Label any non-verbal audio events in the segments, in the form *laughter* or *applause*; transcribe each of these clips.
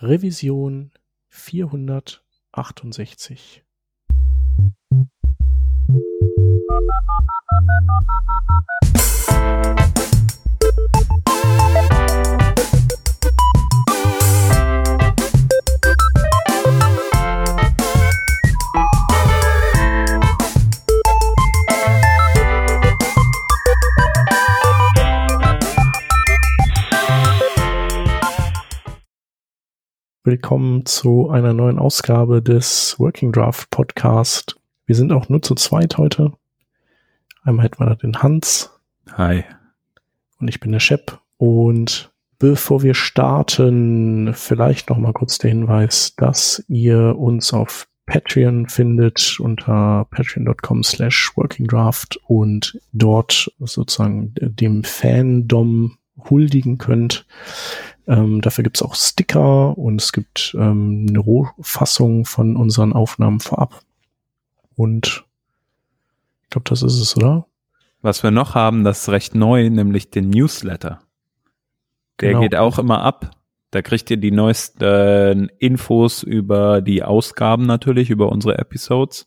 Revision 468. Willkommen zu einer neuen Ausgabe des Working Draft Podcast. Wir sind auch nur zu zweit heute. Einmal hätten wir da den Hans. Hi. Und ich bin der Shep. Und bevor wir starten, vielleicht noch mal kurz der Hinweis, dass ihr uns auf Patreon findet unter patreon.com slash workingdraft und dort sozusagen dem Fandom huldigen könnt. Ähm, dafür gibt's auch Sticker und es gibt ähm, eine Rohfassung von unseren Aufnahmen vorab. Und ich glaube, das ist es, oder? Was wir noch haben, das ist recht neu, nämlich den Newsletter. Der genau. geht auch immer ab. Da kriegt ihr die neuesten Infos über die Ausgaben natürlich, über unsere Episodes,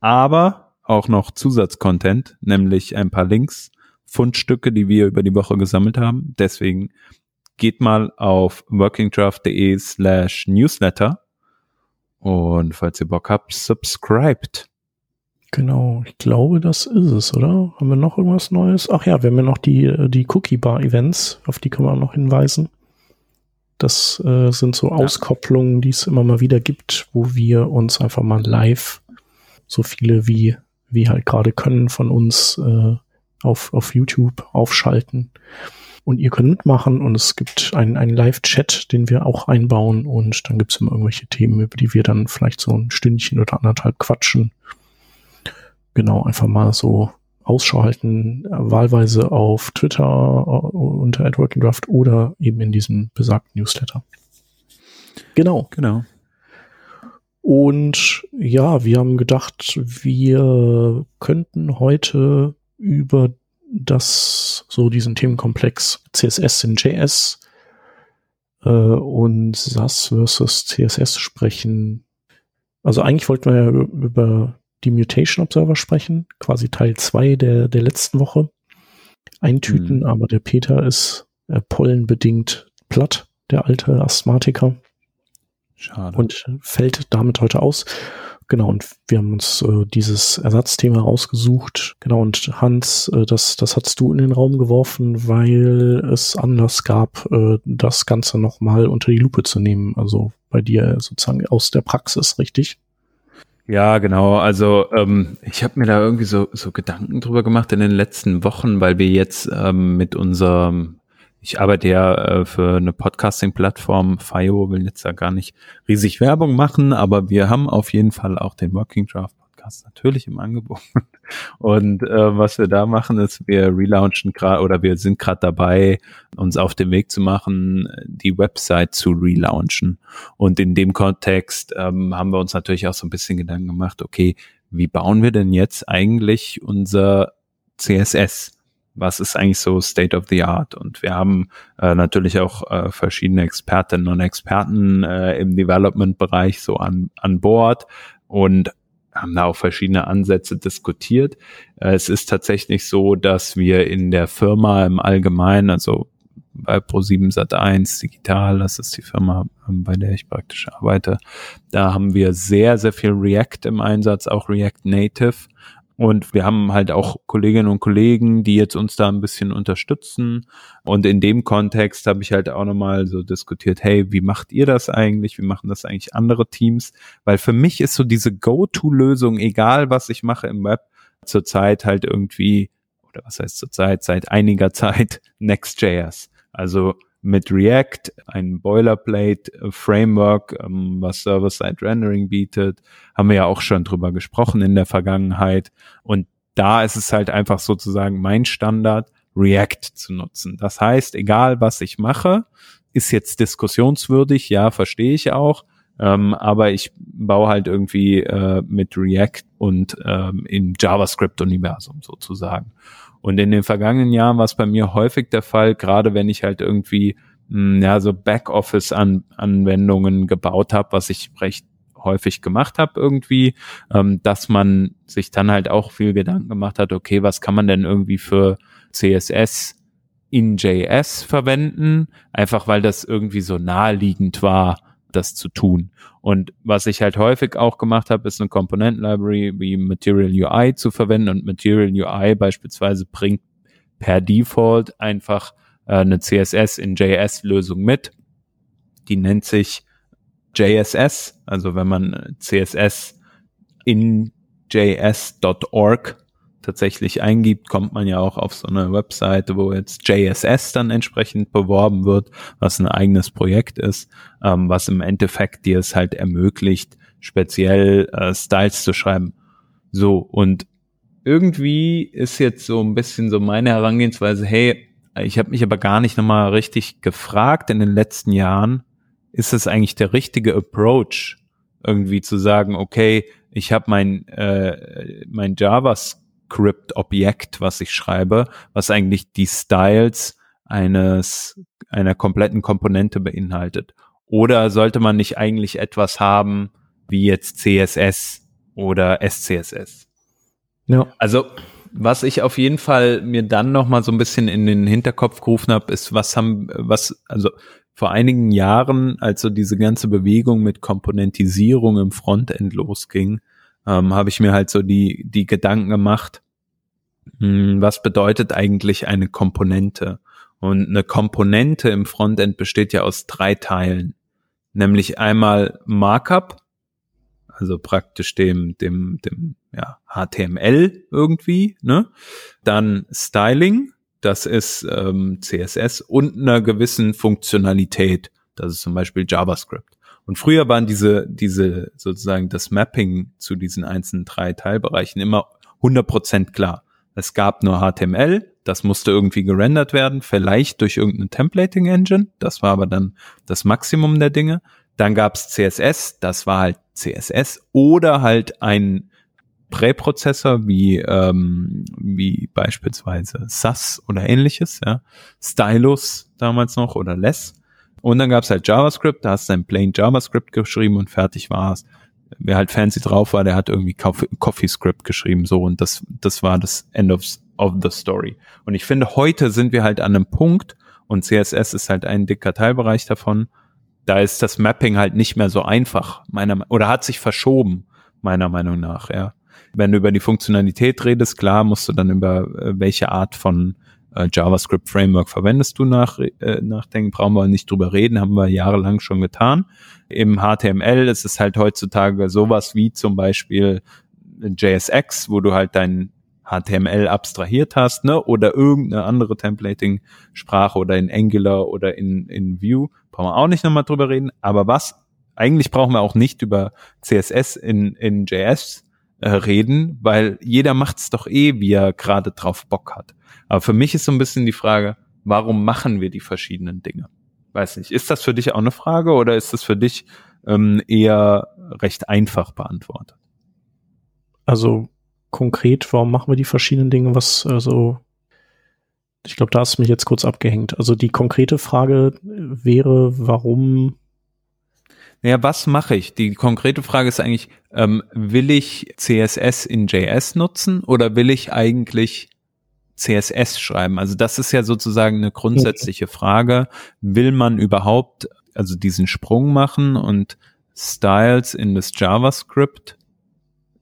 aber auch noch Zusatzcontent, nämlich ein paar Links, Fundstücke, die wir über die Woche gesammelt haben. Deswegen geht mal auf workingdraft.de slash newsletter und falls ihr Bock habt, subscribed. Genau, ich glaube, das ist es, oder? Haben wir noch irgendwas Neues? Ach ja, wir haben ja noch die, die Cookie Bar Events, auf die können wir auch noch hinweisen. Das äh, sind so ja. Auskopplungen, die es immer mal wieder gibt, wo wir uns einfach mal live so viele wie, wie halt gerade können von uns äh, auf, auf YouTube aufschalten und ihr könnt mitmachen und es gibt einen, einen Live-Chat, den wir auch einbauen und dann gibt es immer irgendwelche Themen, über die wir dann vielleicht so ein Stündchen oder anderthalb quatschen. Genau, einfach mal so Ausschau halten, wahlweise auf Twitter uh, unter AdWorkingDraft oder eben in diesem besagten Newsletter. Genau. Genau. Und ja, wir haben gedacht, wir könnten heute über das so diesen Themenkomplex CSS in JS äh, und SAS versus CSS sprechen. Also eigentlich wollten wir ja über die Mutation Observer sprechen, quasi Teil zwei der, der letzten Woche. Eintüten, mhm. aber der Peter ist äh, pollenbedingt platt, der alte Asthmatiker. Schade. Und fällt damit heute aus. Genau, und wir haben uns äh, dieses Ersatzthema rausgesucht. Genau, und Hans, äh, das, das hast du in den Raum geworfen, weil es Anlass gab, äh, das Ganze nochmal unter die Lupe zu nehmen. Also bei dir sozusagen aus der Praxis, richtig? Ja, genau. Also ähm, ich habe mir da irgendwie so, so Gedanken drüber gemacht in den letzten Wochen, weil wir jetzt ähm, mit unserem ich arbeite ja äh, für eine Podcasting-Plattform, FIO, will jetzt da gar nicht riesig Werbung machen, aber wir haben auf jeden Fall auch den Working Draft Podcast natürlich im Angebot. *laughs* Und äh, was wir da machen, ist, wir relaunchen gerade oder wir sind gerade dabei, uns auf den Weg zu machen, die Website zu relaunchen. Und in dem Kontext ähm, haben wir uns natürlich auch so ein bisschen Gedanken gemacht, okay, wie bauen wir denn jetzt eigentlich unser CSS? Was ist eigentlich so State of the Art? Und wir haben äh, natürlich auch äh, verschiedene Expertinnen und Experten äh, im Development-Bereich so an, an Bord und haben da auch verschiedene Ansätze diskutiert. Äh, es ist tatsächlich so, dass wir in der Firma im Allgemeinen, also bei Pro7 Sat1 Digital, das ist die Firma, ähm, bei der ich praktisch arbeite, da haben wir sehr, sehr viel React im Einsatz, auch React Native. Und wir haben halt auch Kolleginnen und Kollegen, die jetzt uns da ein bisschen unterstützen. Und in dem Kontext habe ich halt auch nochmal so diskutiert, hey, wie macht ihr das eigentlich? Wie machen das eigentlich andere Teams? Weil für mich ist so diese Go-To-Lösung, egal was ich mache im Web, zurzeit halt irgendwie, oder was heißt zurzeit, seit einiger *laughs* Zeit Next.js. Also mit React, ein Boilerplate Framework, ähm, was Server-Side Rendering bietet, haben wir ja auch schon drüber gesprochen in der Vergangenheit. Und da ist es halt einfach sozusagen mein Standard, React zu nutzen. Das heißt, egal was ich mache, ist jetzt diskussionswürdig, ja, verstehe ich auch. Ähm, aber ich baue halt irgendwie äh, mit React und ähm, im JavaScript-Universum sozusagen. Und in den vergangenen Jahren war es bei mir häufig der Fall, gerade wenn ich halt irgendwie mh, ja so Backoffice-Anwendungen gebaut habe, was ich recht häufig gemacht habe irgendwie, ähm, dass man sich dann halt auch viel Gedanken gemacht hat, okay, was kann man denn irgendwie für CSS in JS verwenden, einfach weil das irgendwie so naheliegend war, das zu tun. Und was ich halt häufig auch gemacht habe, ist eine Komponenten-Library wie Material UI zu verwenden und Material UI beispielsweise bringt per Default einfach äh, eine CSS in JS-Lösung mit. Die nennt sich JSS, also wenn man CSS in js.org tatsächlich eingibt, kommt man ja auch auf so eine Webseite, wo jetzt JSS dann entsprechend beworben wird, was ein eigenes Projekt ist, ähm, was im Endeffekt dir es halt ermöglicht, speziell äh, Styles zu schreiben. So, und irgendwie ist jetzt so ein bisschen so meine Herangehensweise, hey, ich habe mich aber gar nicht nochmal richtig gefragt in den letzten Jahren, ist es eigentlich der richtige Approach, irgendwie zu sagen, okay, ich habe mein, äh, mein JavaScript-Objekt, was ich schreibe, was eigentlich die Styles eines einer kompletten Komponente beinhaltet. Oder sollte man nicht eigentlich etwas haben wie jetzt CSS oder SCSS? Ja. Also was ich auf jeden Fall mir dann noch mal so ein bisschen in den Hinterkopf gerufen habe, ist, was haben, was, also vor einigen Jahren, als so diese ganze Bewegung mit Komponentisierung im Frontend losging, ähm, habe ich mir halt so die, die Gedanken gemacht, mh, hm, was bedeutet eigentlich eine Komponente? Und eine Komponente im Frontend besteht ja aus drei Teilen, nämlich einmal Markup, also praktisch dem, dem, dem ja, HTML irgendwie, ne? Dann Styling, das ist ähm, CSS und einer gewissen Funktionalität. Das ist zum Beispiel JavaScript. Und früher waren diese, diese sozusagen das Mapping zu diesen einzelnen drei Teilbereichen immer 100% klar. Es gab nur HTML, das musste irgendwie gerendert werden, vielleicht durch irgendeine Templating Engine. Das war aber dann das Maximum der Dinge. Dann gab's CSS, das war halt CSS oder halt ein Präprozessor wie, ähm, wie beispielsweise SAS oder ähnliches, ja. Stylus damals noch oder Less. Und dann gab's halt JavaScript, da hast du ein plain JavaScript geschrieben und fertig war's. Wer halt fancy drauf war, der hat irgendwie CoffeeScript geschrieben, so und das, das war das End of, of the story. Und ich finde, heute sind wir halt an einem Punkt und CSS ist halt ein dicker Teilbereich davon. Da ist das Mapping halt nicht mehr so einfach, meiner, oder hat sich verschoben, meiner Meinung nach, ja. Wenn du über die Funktionalität redest, klar, musst du dann über äh, welche Art von äh, JavaScript Framework verwendest du nach, äh, nachdenken, brauchen wir nicht drüber reden, haben wir jahrelang schon getan. Im HTML ist es halt heutzutage sowas wie zum Beispiel JSX, wo du halt dein HTML abstrahiert hast, ne, oder irgendeine andere Templating-Sprache oder in Angular oder in, in Vue, brauchen wir auch nicht nochmal drüber reden. Aber was, eigentlich brauchen wir auch nicht über CSS in, in JS äh, reden, weil jeder macht's doch eh, wie er gerade drauf Bock hat. Aber für mich ist so ein bisschen die Frage, warum machen wir die verschiedenen Dinge? Weiß nicht, ist das für dich auch eine Frage oder ist das für dich ähm, eher recht einfach beantwortet? Also konkret, warum machen wir die verschiedenen Dinge? Was, also, ich glaube, da hast du mich jetzt kurz abgehängt. Also die konkrete Frage wäre, warum naja, was mache ich? Die konkrete Frage ist eigentlich, ähm, will ich CSS in JS nutzen oder will ich eigentlich CSS schreiben? Also das ist ja sozusagen eine grundsätzliche Frage. Will man überhaupt also diesen Sprung machen und Styles in das JavaScript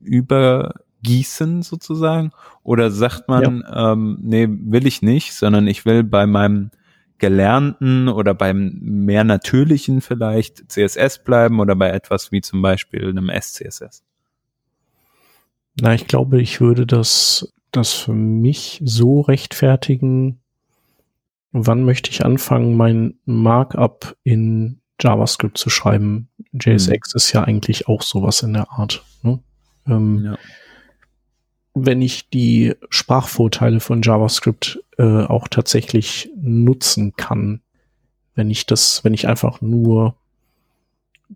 übergießen sozusagen? Oder sagt man, ja. ähm, nee, will ich nicht, sondern ich will bei meinem gelernten oder beim mehr natürlichen vielleicht CSS bleiben oder bei etwas wie zum Beispiel einem SCSS? Na, ich glaube, ich würde das, das für mich so rechtfertigen, wann möchte ich anfangen, mein Markup in JavaScript zu schreiben. JSX mhm. ist ja eigentlich auch sowas in der Art. Ne? Ähm, ja wenn ich die Sprachvorteile von JavaScript äh, auch tatsächlich nutzen kann, wenn ich das, wenn ich einfach nur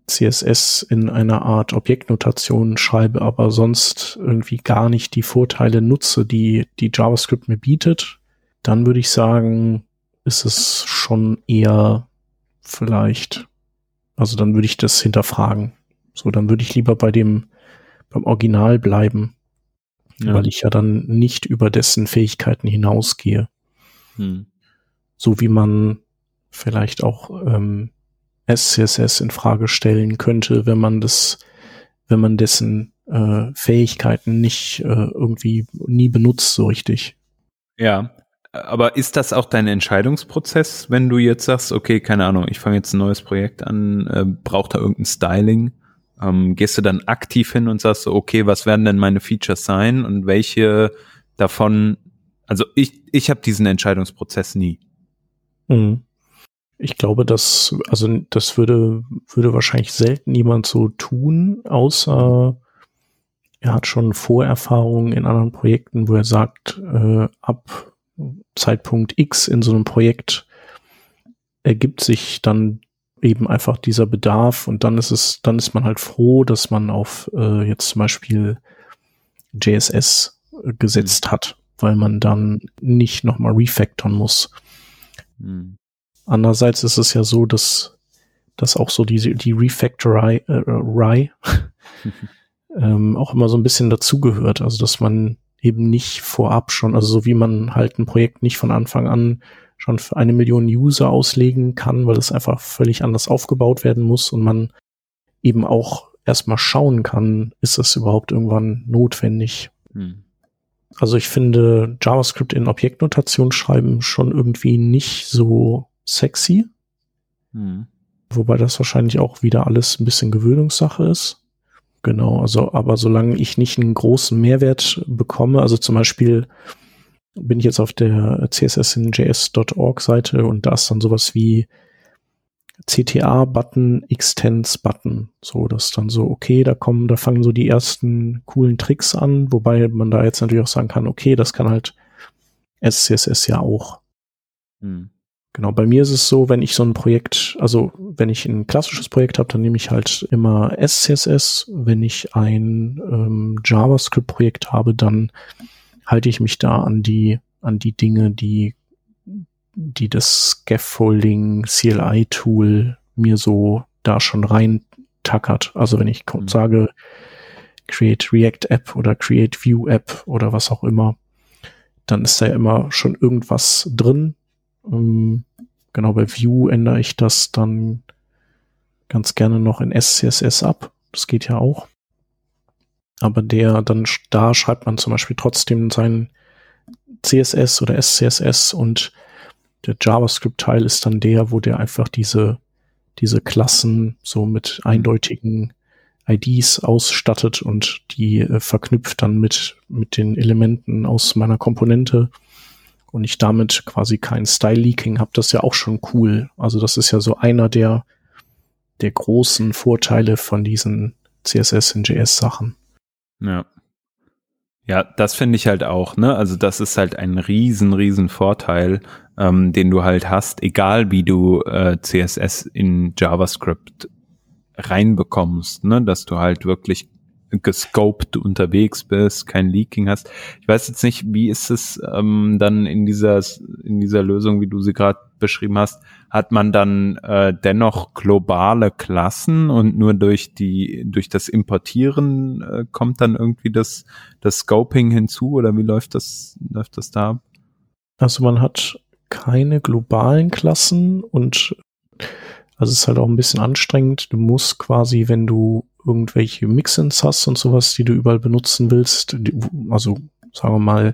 CSS in einer Art Objektnotation schreibe, aber sonst irgendwie gar nicht die Vorteile nutze, die die JavaScript mir bietet, dann würde ich sagen, ist es schon eher vielleicht. Also dann würde ich das hinterfragen. So, dann würde ich lieber bei dem, beim Original bleiben, ja. weil ich ja dann nicht über dessen Fähigkeiten hinausgehe. Hm. So wie man vielleicht auch ähm, SCSS in Frage stellen könnte, wenn man das, wenn man dessen äh, Fähigkeiten nicht äh, irgendwie nie benutzt so richtig. Ja, aber ist das auch dein Entscheidungsprozess, wenn du jetzt sagst, okay, keine Ahnung, ich fange jetzt ein neues Projekt an, äh, braucht da irgendein Styling? Ähm, gehst du dann aktiv hin und sagst, okay, was werden denn meine Features sein und welche davon, also ich, ich habe diesen Entscheidungsprozess nie. Mhm. Ich glaube, dass, also das würde, würde wahrscheinlich selten jemand so tun, außer er hat schon Vorerfahrungen in anderen Projekten, wo er sagt, äh, ab Zeitpunkt X in so einem Projekt ergibt sich dann eben einfach dieser Bedarf und dann ist es, dann ist man halt froh, dass man auf äh, jetzt zum Beispiel JSS gesetzt hat, weil man dann nicht nochmal refactoren muss. Mhm. Andererseits ist es ja so, dass, dass auch so diese, die Refactory, äh, *laughs* ähm, auch immer so ein bisschen dazugehört. Also, dass man eben nicht vorab schon, also so wie man halt ein Projekt nicht von Anfang an schon für eine Million User auslegen kann, weil es einfach völlig anders aufgebaut werden muss und man eben auch erstmal schauen kann, ist das überhaupt irgendwann notwendig. Hm. Also ich finde JavaScript in Objektnotation schreiben schon irgendwie nicht so sexy. Hm. Wobei das wahrscheinlich auch wieder alles ein bisschen Gewöhnungssache ist. Genau, also aber solange ich nicht einen großen Mehrwert bekomme, also zum Beispiel bin ich jetzt auf der css.js.org Seite und da ist dann sowas wie CTA-Button, Extends-Button. So, das ist dann so, okay, da kommen, da fangen so die ersten coolen Tricks an, wobei man da jetzt natürlich auch sagen kann, okay, das kann halt SCSS ja auch. Hm. Genau, bei mir ist es so, wenn ich so ein Projekt, also wenn ich ein klassisches Projekt habe, dann nehme ich halt immer SCSS. Wenn ich ein ähm, JavaScript-Projekt habe, dann halte ich mich da an die, an die Dinge, die, die das Scaffolding CLI Tool mir so da schon rein tackert. Also wenn ich mhm. sage, create React App oder create View App oder was auch immer, dann ist da immer schon irgendwas drin. Ähm, genau bei View ändere ich das dann ganz gerne noch in SCSS ab. Das geht ja auch aber der dann da schreibt man zum Beispiel trotzdem sein CSS oder SCSS und der JavaScript-Teil ist dann der, wo der einfach diese, diese Klassen so mit eindeutigen IDs ausstattet und die äh, verknüpft dann mit, mit den Elementen aus meiner Komponente und ich damit quasi kein Style-Leaking habe, das ist ja auch schon cool. Also das ist ja so einer der, der großen Vorteile von diesen CSS in JS-Sachen. Ja. Ja, das finde ich halt auch, ne? Also das ist halt ein riesen, riesen Vorteil, ähm, den du halt hast, egal wie du äh, CSS in JavaScript reinbekommst, ne? Dass du halt wirklich gescoped unterwegs bist, kein Leaking hast. Ich weiß jetzt nicht, wie ist es ähm, dann in dieser in dieser Lösung, wie du sie gerade beschrieben hast, hat man dann äh, dennoch globale Klassen und nur durch die durch das Importieren äh, kommt dann irgendwie das das Scoping hinzu oder wie läuft das läuft das da? Also man hat keine globalen Klassen und also es ist halt auch ein bisschen anstrengend. Du musst quasi, wenn du irgendwelche Mixins hast und sowas, die du überall benutzen willst, also sagen wir mal,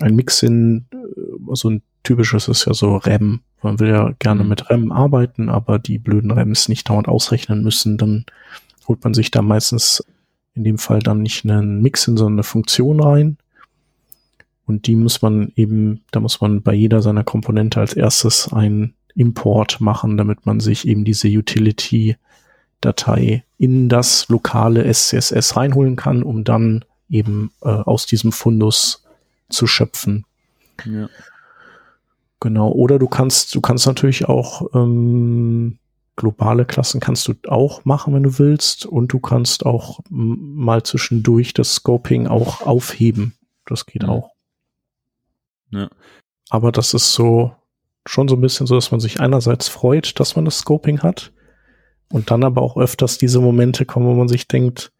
ein Mixin, äh, so ein typisches ist ja so REM. Man will ja gerne mhm. mit REM arbeiten, aber die blöden REMs nicht dauernd ausrechnen müssen, dann holt man sich da meistens in dem Fall dann nicht einen Mixin, sondern eine Funktion rein. Und die muss man eben, da muss man bei jeder seiner Komponente als erstes einen Import machen, damit man sich eben diese Utility Datei in das lokale SCSS reinholen kann, um dann eben äh, aus diesem Fundus zu schöpfen. Ja. Genau. Oder du kannst, du kannst natürlich auch ähm, globale Klassen kannst du auch machen, wenn du willst, und du kannst auch mal zwischendurch das Scoping auch aufheben. Das geht ja. auch. Ja. Aber das ist so, schon so ein bisschen so, dass man sich einerseits freut, dass man das Scoping hat und dann aber auch öfters diese Momente kommen, wo man sich denkt,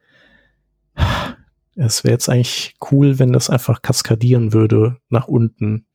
es wäre jetzt eigentlich cool, wenn das einfach kaskadieren würde nach unten.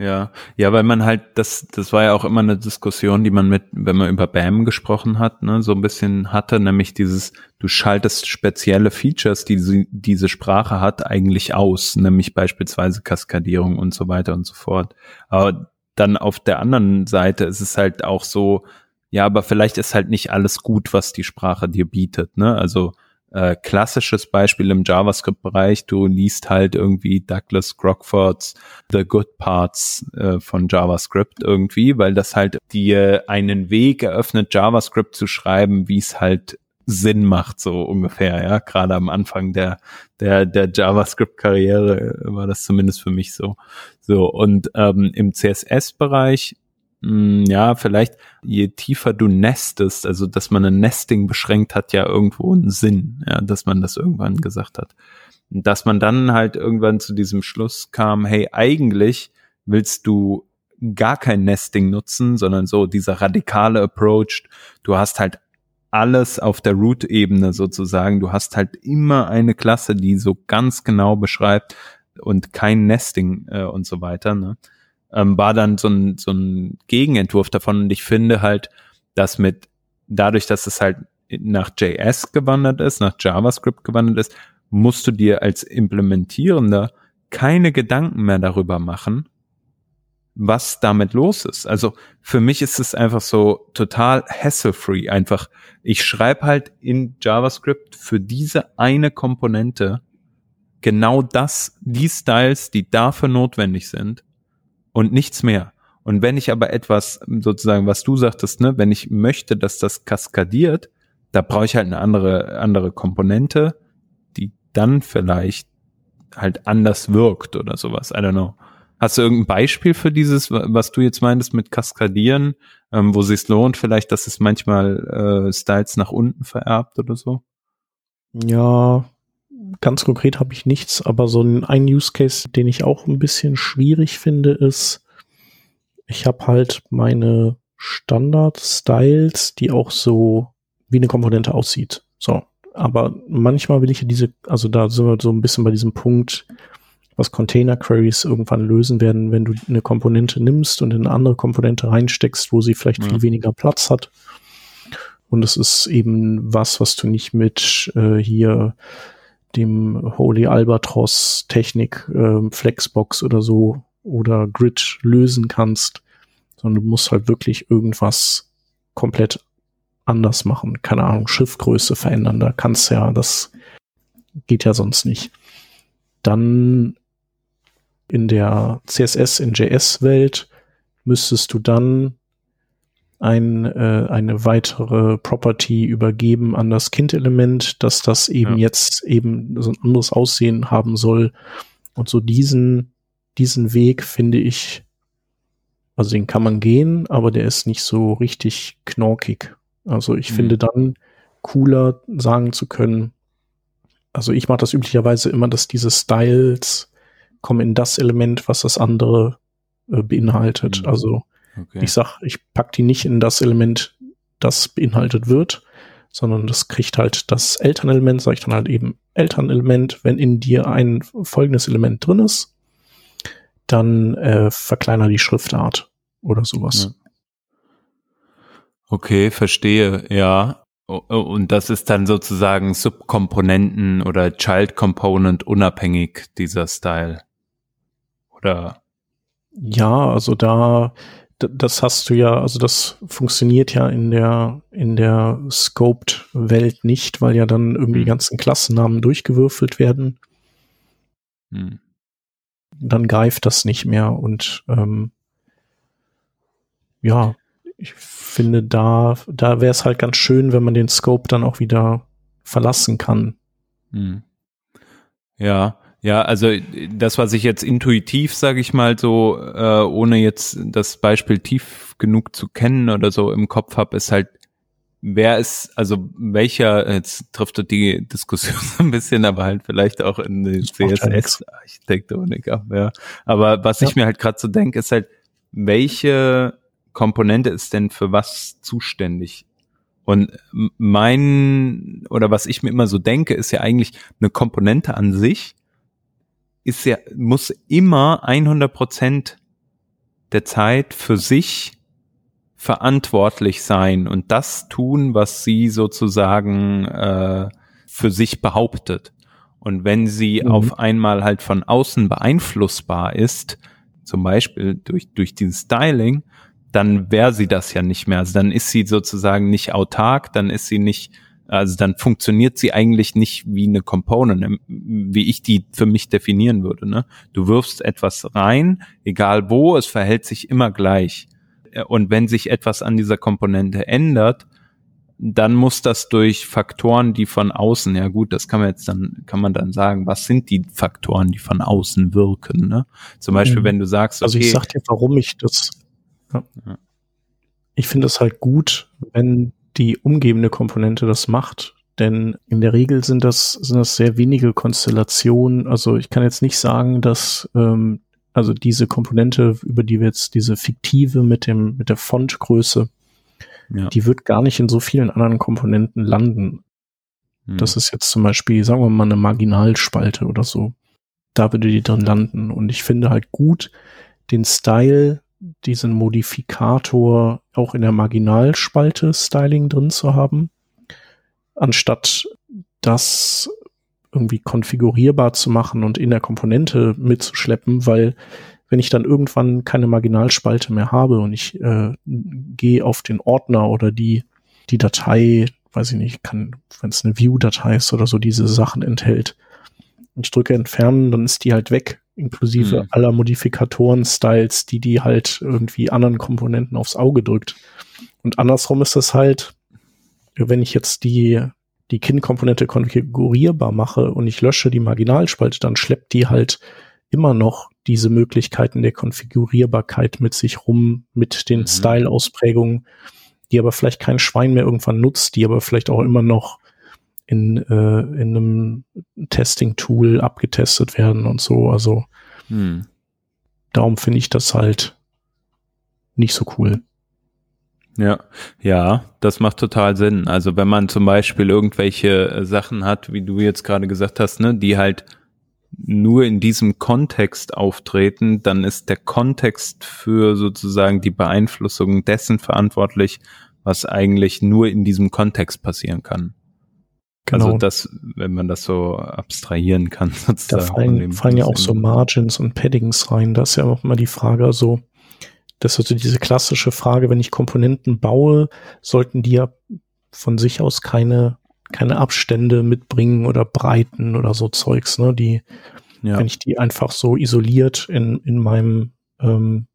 Ja, ja, weil man halt, das, das war ja auch immer eine Diskussion, die man mit, wenn man über BAM gesprochen hat, ne, so ein bisschen hatte, nämlich dieses, du schaltest spezielle Features, die diese, diese Sprache hat, eigentlich aus, nämlich beispielsweise Kaskadierung und so weiter und so fort. Aber dann auf der anderen Seite ist es halt auch so, ja, aber vielleicht ist halt nicht alles gut, was die Sprache dir bietet, ne? Also äh, klassisches Beispiel im JavaScript-Bereich, du liest halt irgendwie Douglas Crockfords The Good Parts äh, von JavaScript irgendwie, weil das halt dir einen Weg eröffnet, JavaScript zu schreiben, wie es halt Sinn macht, so ungefähr, ja. Gerade am Anfang der, der, der JavaScript-Karriere war das zumindest für mich so. So, und ähm, im CSS-Bereich ja, vielleicht je tiefer du nestest, also dass man ein Nesting beschränkt hat, ja irgendwo einen Sinn, ja, dass man das irgendwann gesagt hat. Dass man dann halt irgendwann zu diesem Schluss kam, hey, eigentlich willst du gar kein Nesting nutzen, sondern so dieser radikale Approach, du hast halt alles auf der Root-Ebene sozusagen, du hast halt immer eine Klasse, die so ganz genau beschreibt und kein Nesting äh, und so weiter, ne? Ähm, war dann so ein, so ein Gegenentwurf davon. Und ich finde halt, dass mit, dadurch, dass es halt nach JS gewandert ist, nach JavaScript gewandert ist, musst du dir als Implementierender keine Gedanken mehr darüber machen, was damit los ist. Also für mich ist es einfach so total hassle-free. Einfach, ich schreibe halt in JavaScript für diese eine Komponente genau das, die Styles, die dafür notwendig sind und nichts mehr. Und wenn ich aber etwas, sozusagen, was du sagtest, ne, wenn ich möchte, dass das kaskadiert, da brauche ich halt eine andere, andere Komponente, die dann vielleicht halt anders wirkt oder sowas. I don't know. Hast du irgendein Beispiel für dieses, was du jetzt meintest mit Kaskadieren, ähm, wo sich lohnt, vielleicht, dass es manchmal äh, Styles nach unten vererbt oder so? Ja, ganz konkret habe ich nichts, aber so ein, ein Use Case, den ich auch ein bisschen schwierig finde, ist, ich habe halt meine Standard-Styles, die auch so wie eine Komponente aussieht. So. Aber manchmal will ich diese, also da sind wir so ein bisschen bei diesem Punkt, was Container Queries irgendwann lösen werden, wenn du eine Komponente nimmst und in eine andere Komponente reinsteckst, wo sie vielleicht ja. viel weniger Platz hat. Und es ist eben was, was du nicht mit äh, hier dem Holy Albatross Technik äh, Flexbox oder so oder Grid lösen kannst, sondern du musst halt wirklich irgendwas komplett anders machen. Keine Ahnung, Schriftgröße verändern, da kannst ja, das geht ja sonst nicht. Dann in der CSS in JS Welt müsstest du dann ein, äh, eine weitere Property übergeben an das Kind-Element, dass das eben ja. jetzt eben so ein anderes Aussehen haben soll. Und so diesen, diesen Weg finde ich, also den kann man gehen, aber der ist nicht so richtig knorkig. Also ich mhm. finde dann cooler sagen zu können, also ich mache das üblicherweise immer, dass diese Styles kommen in das Element, was das andere äh, beinhaltet. Mhm. Also Okay. Ich sag, ich pack die nicht in das Element, das beinhaltet wird, sondern das kriegt halt das Elternelement, sage ich dann halt eben Elternelement, wenn in dir ein folgendes Element drin ist, dann äh, verkleiner die Schriftart oder sowas. Okay, verstehe, ja. Und das ist dann sozusagen Subkomponenten oder Child Component unabhängig dieser Style. Oder? Ja, also da das hast du ja, also das funktioniert ja in der, in der Scoped-Welt nicht, weil ja dann irgendwie die hm. ganzen Klassennamen durchgewürfelt werden. Hm. Dann greift das nicht mehr und ähm, ja, ich finde da, da wäre es halt ganz schön, wenn man den Scope dann auch wieder verlassen kann. Hm. Ja, ja, also das, was ich jetzt intuitiv, sage ich mal so, äh, ohne jetzt das Beispiel tief genug zu kennen oder so im Kopf habe, ist halt, wer ist, also welcher, jetzt trifft die Diskussion *laughs* so ein bisschen, aber halt vielleicht auch in die CSS-Architektonik ab, ja. Aber was ja. ich mir halt gerade so denke, ist halt, welche Komponente ist denn für was zuständig? Und mein, oder was ich mir immer so denke, ist ja eigentlich eine Komponente an sich, ist ja, muss immer 100 Prozent der Zeit für sich verantwortlich sein und das tun, was sie sozusagen äh, für sich behauptet. Und wenn sie mhm. auf einmal halt von außen beeinflussbar ist, zum Beispiel durch, durch dieses Styling, dann wäre sie das ja nicht mehr. Also dann ist sie sozusagen nicht autark, dann ist sie nicht, also dann funktioniert sie eigentlich nicht wie eine Component, ähm, wie ich die für mich definieren würde. Ne? Du wirfst etwas rein, egal wo, es verhält sich immer gleich. Äh, und wenn sich etwas an dieser Komponente ändert, dann muss das durch Faktoren, die von außen, ja gut, das kann man jetzt dann, kann man dann sagen, was sind die Faktoren, die von außen wirken, ne? Zum Beispiel, mhm. wenn du sagst, okay, Also ich sag dir, warum ich das, ja. Ja. ich finde es halt gut, wenn die umgebende Komponente das macht, denn in der Regel sind das, sind das sehr wenige Konstellationen, also ich kann jetzt nicht sagen, dass, ähm, also diese Komponente, über die wir jetzt diese fiktive mit dem, mit der Fontgröße, ja. die wird gar nicht in so vielen anderen Komponenten landen. Hm. Das ist jetzt zum Beispiel, sagen wir mal, eine Marginalspalte oder so. Da würde die drin landen. Und ich finde halt gut, den Style, diesen Modifikator auch in der Marginalspalte Styling drin zu haben, anstatt das irgendwie konfigurierbar zu machen und in der Komponente mitzuschleppen, weil wenn ich dann irgendwann keine Marginalspalte mehr habe und ich äh, gehe auf den Ordner oder die, die Datei, weiß ich nicht, kann, wenn es eine View-Datei ist oder so, diese Sachen enthält, und ich drücke entfernen, dann ist die halt weg, inklusive mhm. aller Modifikatoren-Styles, die die halt irgendwie anderen Komponenten aufs Auge drückt. Und andersrum ist es halt, wenn ich jetzt die, die KIN-Komponente konfigurierbar mache und ich lösche die Marginalspalte, dann schleppt die halt immer noch diese Möglichkeiten der Konfigurierbarkeit mit sich rum, mit den mhm. Style-Ausprägungen, die aber vielleicht kein Schwein mehr irgendwann nutzt, die aber vielleicht auch immer noch in, äh, in einem Testing-Tool abgetestet werden und so. Also mhm. darum finde ich das halt nicht so cool. Ja, ja, das macht total Sinn. Also wenn man zum Beispiel irgendwelche äh, Sachen hat, wie du jetzt gerade gesagt hast, ne, die halt nur in diesem Kontext auftreten, dann ist der Kontext für sozusagen die Beeinflussung dessen verantwortlich, was eigentlich nur in diesem Kontext passieren kann. Genau. Also das, wenn man das so abstrahieren kann. *laughs* Sozusagen da fallen, fallen ja auch so Margins und Paddings rein. Das ist ja auch mal die Frage, also das ist also diese klassische Frage, wenn ich Komponenten baue, sollten die ja von sich aus keine keine Abstände mitbringen oder Breiten oder so Zeugs, ne? Die, ja. wenn ich die einfach so isoliert in, in meinem ähm,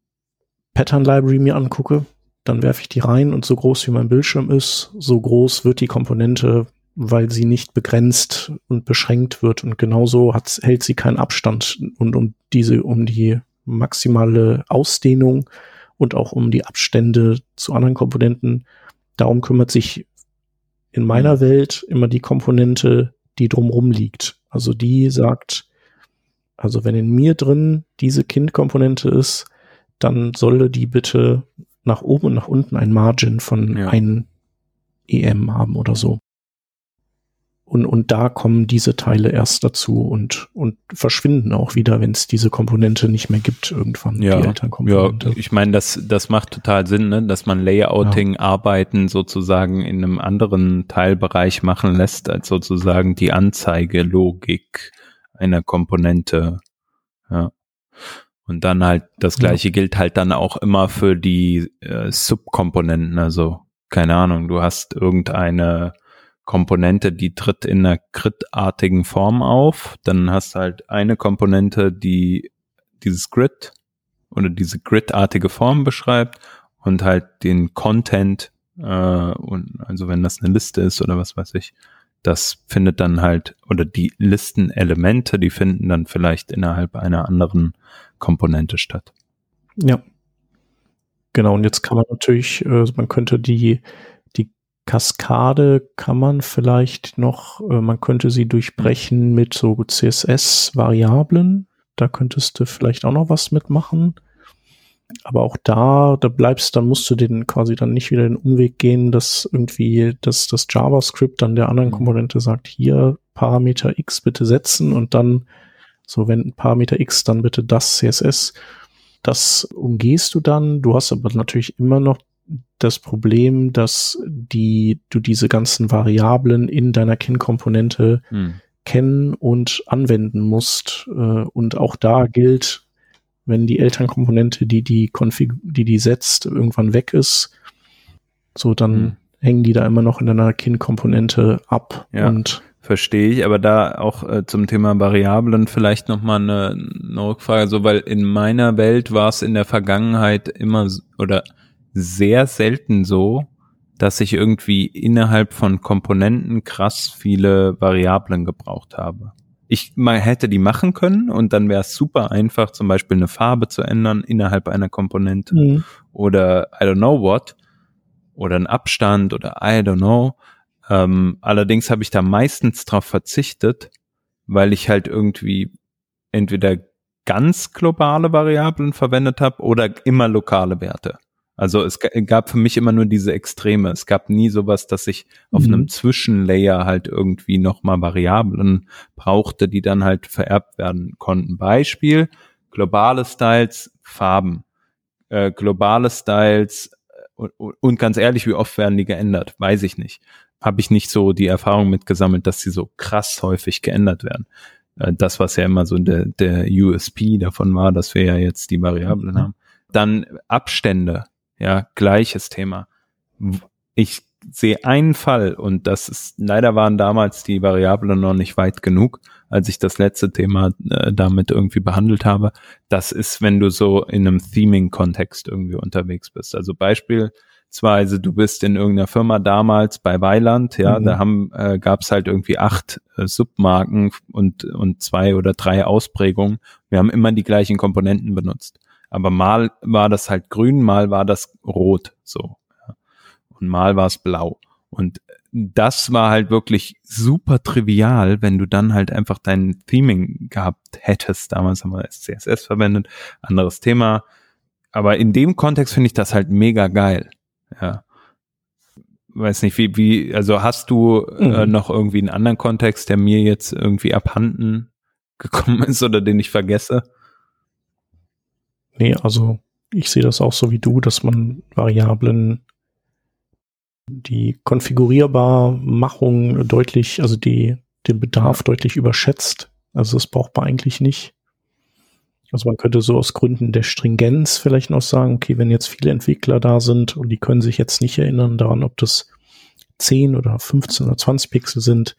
Pattern Library mir angucke, dann werfe ich die rein und so groß wie mein Bildschirm ist, so groß wird die Komponente, weil sie nicht begrenzt und beschränkt wird und genauso hat, hält sie keinen Abstand und um diese, um die maximale Ausdehnung und auch um die Abstände zu anderen Komponenten. Darum kümmert sich in meiner mhm. Welt immer die Komponente, die drumrum liegt. Also die sagt, also wenn in mir drin diese Kindkomponente ist, dann solle die bitte nach oben und nach unten ein Margin von ja. ein EM haben oder so. Und, und da kommen diese Teile erst dazu und, und verschwinden auch wieder, wenn es diese Komponente nicht mehr gibt irgendwann, ja, die Elternkomponente. Ja, ich meine, das, das macht total Sinn, ne? dass man Layouting-Arbeiten ja. sozusagen in einem anderen Teilbereich machen lässt, als sozusagen die Anzeigelogik einer Komponente. Ja. Und dann halt, das gleiche ja. gilt halt dann auch immer für die äh, Subkomponenten, also keine Ahnung, du hast irgendeine Komponente, die tritt in einer gridartigen Form auf. Dann hast du halt eine Komponente, die dieses Grid oder diese gridartige Form beschreibt und halt den Content, äh, und also wenn das eine Liste ist oder was weiß ich, das findet dann halt, oder die Listenelemente, die finden dann vielleicht innerhalb einer anderen Komponente statt. Ja. Genau, und jetzt kann man natürlich, äh, man könnte die Kaskade kann man vielleicht noch, äh, man könnte sie durchbrechen mit so CSS-Variablen. Da könntest du vielleicht auch noch was mitmachen. aber auch da, da bleibst, dann musst du den quasi dann nicht wieder den Umweg gehen, dass irgendwie das, das JavaScript dann der anderen mhm. Komponente sagt, hier Parameter X bitte setzen und dann so, wenn Parameter X, dann bitte das CSS. Das umgehst du dann. Du hast aber natürlich immer noch das Problem, dass die, du diese ganzen Variablen in deiner Kin-Komponente hm. kennen und anwenden musst. Äh, und auch da gilt, wenn die Elternkomponente, die die Config, die die setzt, irgendwann weg ist, so dann hm. hängen die da immer noch in deiner Kin-Komponente ab. Ja. Und Verstehe ich, aber da auch äh, zum Thema Variablen vielleicht nochmal eine, eine Rückfrage, so weil in meiner Welt war es in der Vergangenheit immer oder sehr selten so, dass ich irgendwie innerhalb von Komponenten krass viele Variablen gebraucht habe. Ich mal hätte die machen können und dann wäre es super einfach, zum Beispiel eine Farbe zu ändern innerhalb einer Komponente mhm. oder I don't know what oder einen Abstand oder I don't know. Ähm, allerdings habe ich da meistens drauf verzichtet, weil ich halt irgendwie entweder ganz globale Variablen verwendet habe oder immer lokale Werte. Also es gab für mich immer nur diese Extreme. Es gab nie sowas, dass ich auf mhm. einem Zwischenlayer halt irgendwie nochmal Variablen brauchte, die dann halt vererbt werden konnten. Beispiel, globale Styles, Farben. Äh, globale Styles und, äh, und ganz ehrlich, wie oft werden die geändert? Weiß ich nicht habe ich nicht so die Erfahrung mitgesammelt, dass sie so krass häufig geändert werden. Äh, das, was ja immer so der, der USP davon war, dass wir ja jetzt die Variablen mhm. haben. Dann Abstände, ja, gleiches Thema. Ich sehe einen Fall und das ist, leider waren damals die Variablen noch nicht weit genug, als ich das letzte Thema äh, damit irgendwie behandelt habe. Das ist, wenn du so in einem Theming-Kontext irgendwie unterwegs bist. Also Beispiel, Beispielsweise, du bist in irgendeiner Firma damals bei Weiland, ja, mhm. da haben äh, gab es halt irgendwie acht äh, Submarken und und zwei oder drei Ausprägungen. Wir haben immer die gleichen Komponenten benutzt, aber mal war das halt grün, mal war das rot, so und mal war es blau und das war halt wirklich super trivial, wenn du dann halt einfach dein Theming gehabt hättest. Damals haben wir CSS verwendet, anderes Thema. Aber in dem Kontext finde ich das halt mega geil. Ja. Weiß nicht, wie, wie, also hast du äh, mhm. äh, noch irgendwie einen anderen Kontext, der mir jetzt irgendwie abhanden gekommen *laughs* ist oder den ich vergesse? Nee, also ich sehe das auch so wie du, dass man Variablen die konfigurierbar Machung deutlich, also die, den Bedarf deutlich überschätzt. Also das braucht man eigentlich nicht. Also man könnte so aus Gründen der Stringenz vielleicht noch sagen, okay, wenn jetzt viele Entwickler da sind und die können sich jetzt nicht erinnern daran, ob das 10 oder 15 oder 20 Pixel sind,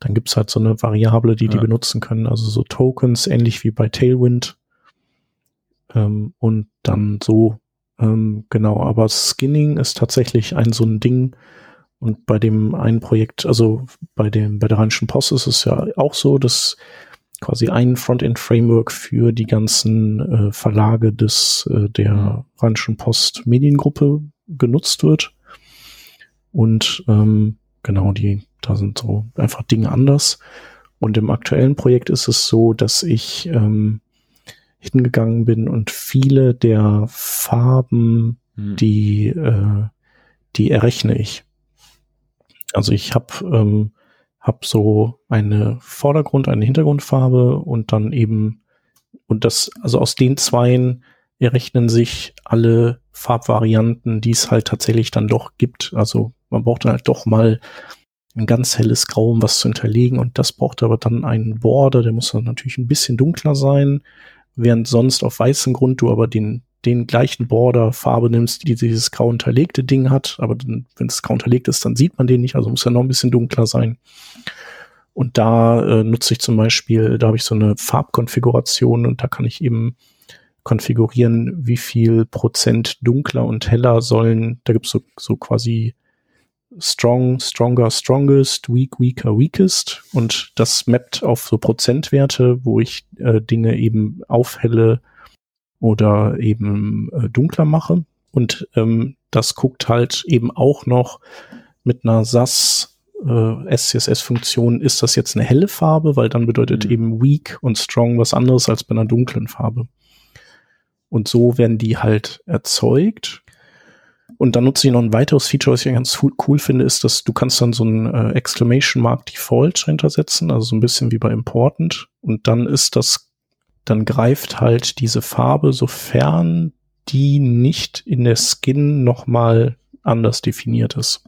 dann gibt's halt so eine Variable, die ja. die benutzen können, also so Tokens, ähnlich wie bei Tailwind. Ähm, und dann so, ähm, genau, aber Skinning ist tatsächlich ein so ein Ding, und bei dem einen Projekt, also bei dem, bei der Rheinischen Post ist es ja auch so, dass quasi ein Frontend-Framework für die ganzen äh, Verlage des äh, der Rheinischen Post Mediengruppe genutzt wird. Und ähm, genau, die, da sind so einfach Dinge anders. Und im aktuellen Projekt ist es so, dass ich ähm, hingegangen bin und viele der Farben, hm. die, äh, die errechne ich. Also ich habe ähm, habe so eine Vordergrund, eine Hintergrundfarbe und dann eben, und das, also aus den zweien errechnen sich alle Farbvarianten, die es halt tatsächlich dann doch gibt. Also man braucht dann halt doch mal ein ganz helles Grau, um was zu hinterlegen und das braucht aber dann einen Border, der muss dann natürlich ein bisschen dunkler sein, während sonst auf weißem Grund du aber den den gleichen Border Farbe nimmst, die dieses grau unterlegte Ding hat, aber wenn es grau unterlegt ist, dann sieht man den nicht, also muss er noch ein bisschen dunkler sein. Und da äh, nutze ich zum Beispiel, da habe ich so eine Farbkonfiguration und da kann ich eben konfigurieren, wie viel Prozent dunkler und heller sollen, da gibt es so, so quasi strong, stronger, strongest, weak, weaker, weakest und das mappt auf so Prozentwerte, wo ich äh, Dinge eben aufhelle, oder eben äh, dunkler mache. Und ähm, das guckt halt eben auch noch mit einer SAS äh, SCSS-Funktion, ist das jetzt eine helle Farbe, weil dann bedeutet mhm. eben weak und strong was anderes als bei einer dunklen Farbe. Und so werden die halt erzeugt. Und dann nutze ich noch ein weiteres Feature, was ich ganz cool finde, ist, dass du kannst dann so ein äh, Exclamation Mark Default hintersetzen, also so ein bisschen wie bei Important. Und dann ist das, dann greift halt diese Farbe, sofern die nicht in der Skin nochmal anders definiert ist.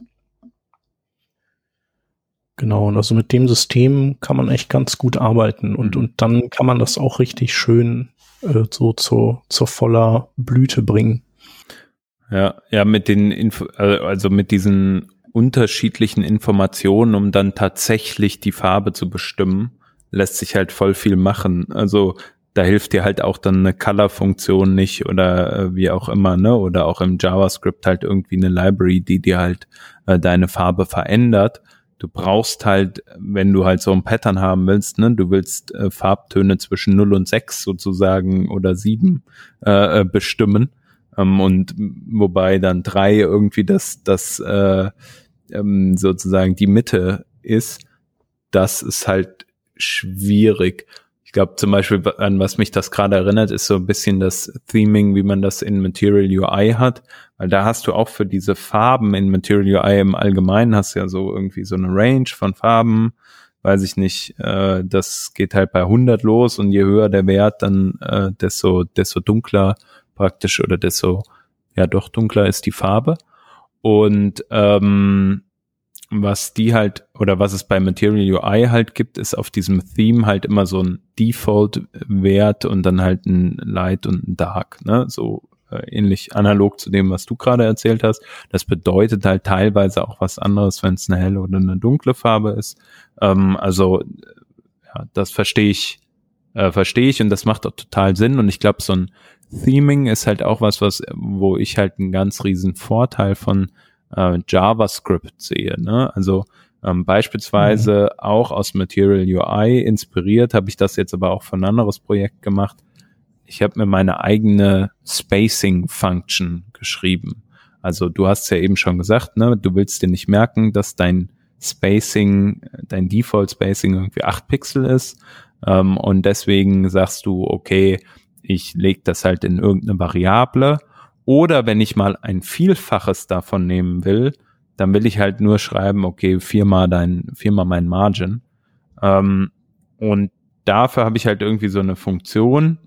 Genau, und also mit dem System kann man echt ganz gut arbeiten und, mhm. und dann kann man das auch richtig schön äh, so zur, zur voller Blüte bringen. Ja, ja, mit den Info also mit diesen unterschiedlichen Informationen, um dann tatsächlich die Farbe zu bestimmen, lässt sich halt voll viel machen. Also da hilft dir halt auch dann eine Color-Funktion nicht oder äh, wie auch immer, ne? Oder auch im JavaScript halt irgendwie eine Library, die dir halt äh, deine Farbe verändert. Du brauchst halt, wenn du halt so ein Pattern haben willst, ne, du willst äh, Farbtöne zwischen 0 und 6 sozusagen oder 7 äh, äh, bestimmen ähm, und wobei dann drei irgendwie das, das äh, ähm, sozusagen die Mitte ist, das ist halt schwierig. Ich glaube zum Beispiel, an was mich das gerade erinnert, ist so ein bisschen das Theming, wie man das in Material UI hat. Weil da hast du auch für diese Farben in Material UI im Allgemeinen hast du ja so irgendwie so eine Range von Farben. Weiß ich nicht, äh, das geht halt bei 100 los und je höher der Wert, dann äh, desto, desto dunkler praktisch oder desto ja doch dunkler ist die Farbe. Und ähm, was die halt oder was es bei Material UI halt gibt, ist auf diesem Theme halt immer so ein Default-Wert und dann halt ein Light und ein Dark, ne? So äh, ähnlich analog zu dem, was du gerade erzählt hast. Das bedeutet halt teilweise auch was anderes, wenn es eine helle oder eine dunkle Farbe ist. Ähm, also ja, das verstehe ich, äh, verstehe ich und das macht auch total Sinn. Und ich glaube, so ein Theming ist halt auch was, was, wo ich halt einen ganz riesen Vorteil von äh, JavaScript sehe. Ne? Also ähm, beispielsweise mhm. auch aus Material UI inspiriert, habe ich das jetzt aber auch für ein anderes Projekt gemacht. Ich habe mir meine eigene Spacing-Function geschrieben. Also du hast ja eben schon gesagt, ne, du willst dir nicht merken, dass dein Spacing, dein Default Spacing irgendwie acht Pixel ist. Ähm, und deswegen sagst du, okay, ich lege das halt in irgendeine Variable. Oder wenn ich mal ein Vielfaches davon nehmen will, dann will ich halt nur schreiben, okay, viermal dein, viermal mein Margin. Ähm, und dafür habe ich halt irgendwie so eine Funktion,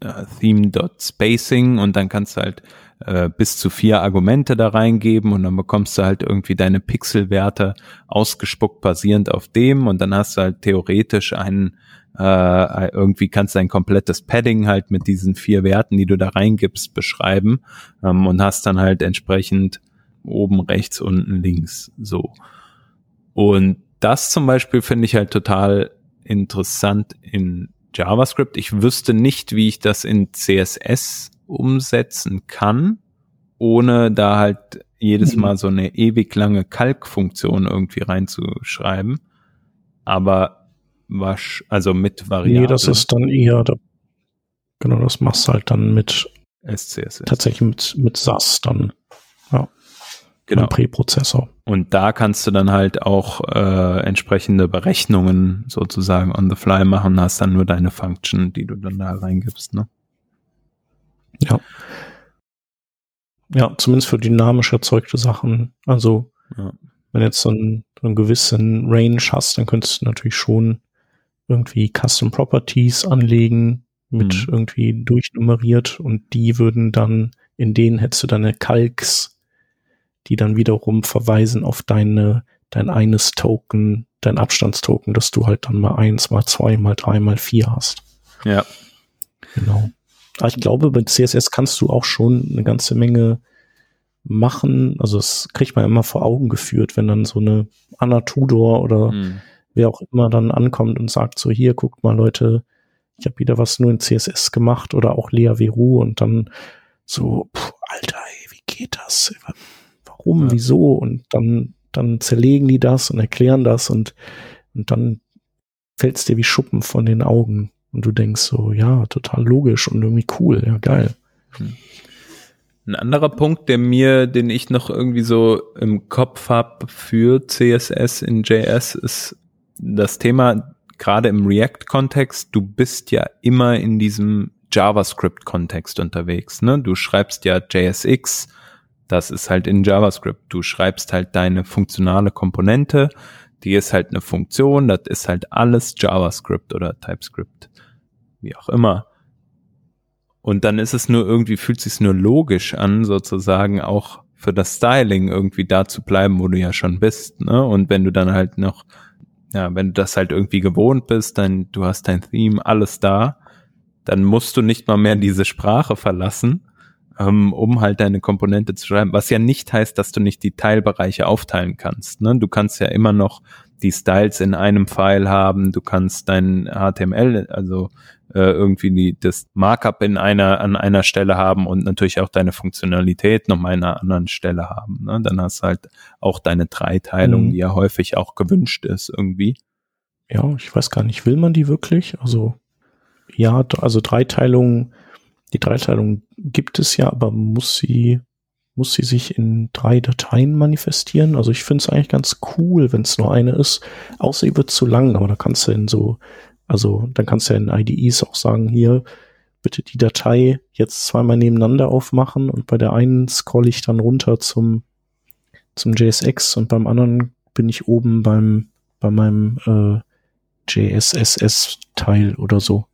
äh, theme.spacing und dann kannst du halt äh, bis zu vier Argumente da reingeben und dann bekommst du halt irgendwie deine Pixelwerte ausgespuckt basierend auf dem und dann hast du halt theoretisch einen äh, irgendwie kannst du ein komplettes Padding halt mit diesen vier Werten, die du da reingibst, beschreiben ähm, und hast dann halt entsprechend oben rechts, unten links so. Und das zum Beispiel finde ich halt total interessant in JavaScript. Ich wüsste nicht, wie ich das in CSS umsetzen kann, ohne da halt jedes mhm. Mal so eine ewig lange Kalkfunktion irgendwie reinzuschreiben. Aber wasch, also mit Variablen. Nee, das ist dann eher, da, genau, das machst halt dann mit SCSS. Tatsächlich mit, mit SAS dann. Ja. Genau. Präprozessor. Und da kannst du dann halt auch äh, entsprechende Berechnungen sozusagen on the fly machen, hast dann nur deine Function, die du dann da reingibst, ne? Ja. Ja, zumindest für dynamisch erzeugte Sachen. Also, ja. wenn jetzt so, ein, so einen gewissen Range hast, dann könntest du natürlich schon irgendwie Custom Properties anlegen, mit mhm. irgendwie durchnummeriert und die würden dann, in denen hättest du deine Calcs, die dann wiederum verweisen auf deine, dein eines Token, dein Abstandstoken, dass du halt dann mal eins, mal zwei, mal drei, mal vier hast. Ja. Genau. Aber ich glaube, bei CSS kannst du auch schon eine ganze Menge machen. Also das kriegt man immer vor Augen geführt, wenn dann so eine Anna Tudor oder mhm wer auch immer dann ankommt und sagt so, hier, guckt mal Leute, ich habe wieder was nur in CSS gemacht oder auch Lea Veru und dann so, pff, Alter, ey, wie geht das? Warum, ja. wieso? Und dann, dann zerlegen die das und erklären das und, und dann fällt es dir wie Schuppen von den Augen und du denkst so, ja, total logisch und irgendwie cool, ja, geil. Ein anderer Punkt, der mir, den ich noch irgendwie so im Kopf habe für CSS in JS, ist das Thema gerade im React-Kontext, du bist ja immer in diesem JavaScript-Kontext unterwegs. Ne? Du schreibst ja JSX, das ist halt in JavaScript. Du schreibst halt deine funktionale Komponente, die ist halt eine Funktion, das ist halt alles JavaScript oder TypeScript, wie auch immer. Und dann ist es nur irgendwie, fühlt sich nur logisch an, sozusagen auch für das Styling irgendwie da zu bleiben, wo du ja schon bist. Ne? Und wenn du dann halt noch, ja, wenn du das halt irgendwie gewohnt bist, dann du hast dein Theme, alles da, dann musst du nicht mal mehr diese Sprache verlassen, ähm, um halt deine Komponente zu schreiben. Was ja nicht heißt, dass du nicht die Teilbereiche aufteilen kannst. Ne? Du kannst ja immer noch die Styles in einem File haben, du kannst dein HTML, also äh, irgendwie die, das Markup in einer, an einer Stelle haben und natürlich auch deine Funktionalität nochmal an einer anderen Stelle haben. Ne? Dann hast du halt auch deine Dreiteilung, mhm. die ja häufig auch gewünscht ist irgendwie. Ja, ich weiß gar nicht, will man die wirklich? Also, ja, also Dreiteilung, die Dreiteilung gibt es ja, aber muss sie, muss sie sich in drei Dateien manifestieren? Also ich finde es eigentlich ganz cool, wenn es nur eine ist, außer sie wird zu lang, aber da kannst du in so also dann kannst du ja in IDEs auch sagen, hier, bitte die Datei jetzt zweimal nebeneinander aufmachen und bei der einen scroll ich dann runter zum, zum JSX und beim anderen bin ich oben beim, bei meinem äh, JSSS-Teil oder so.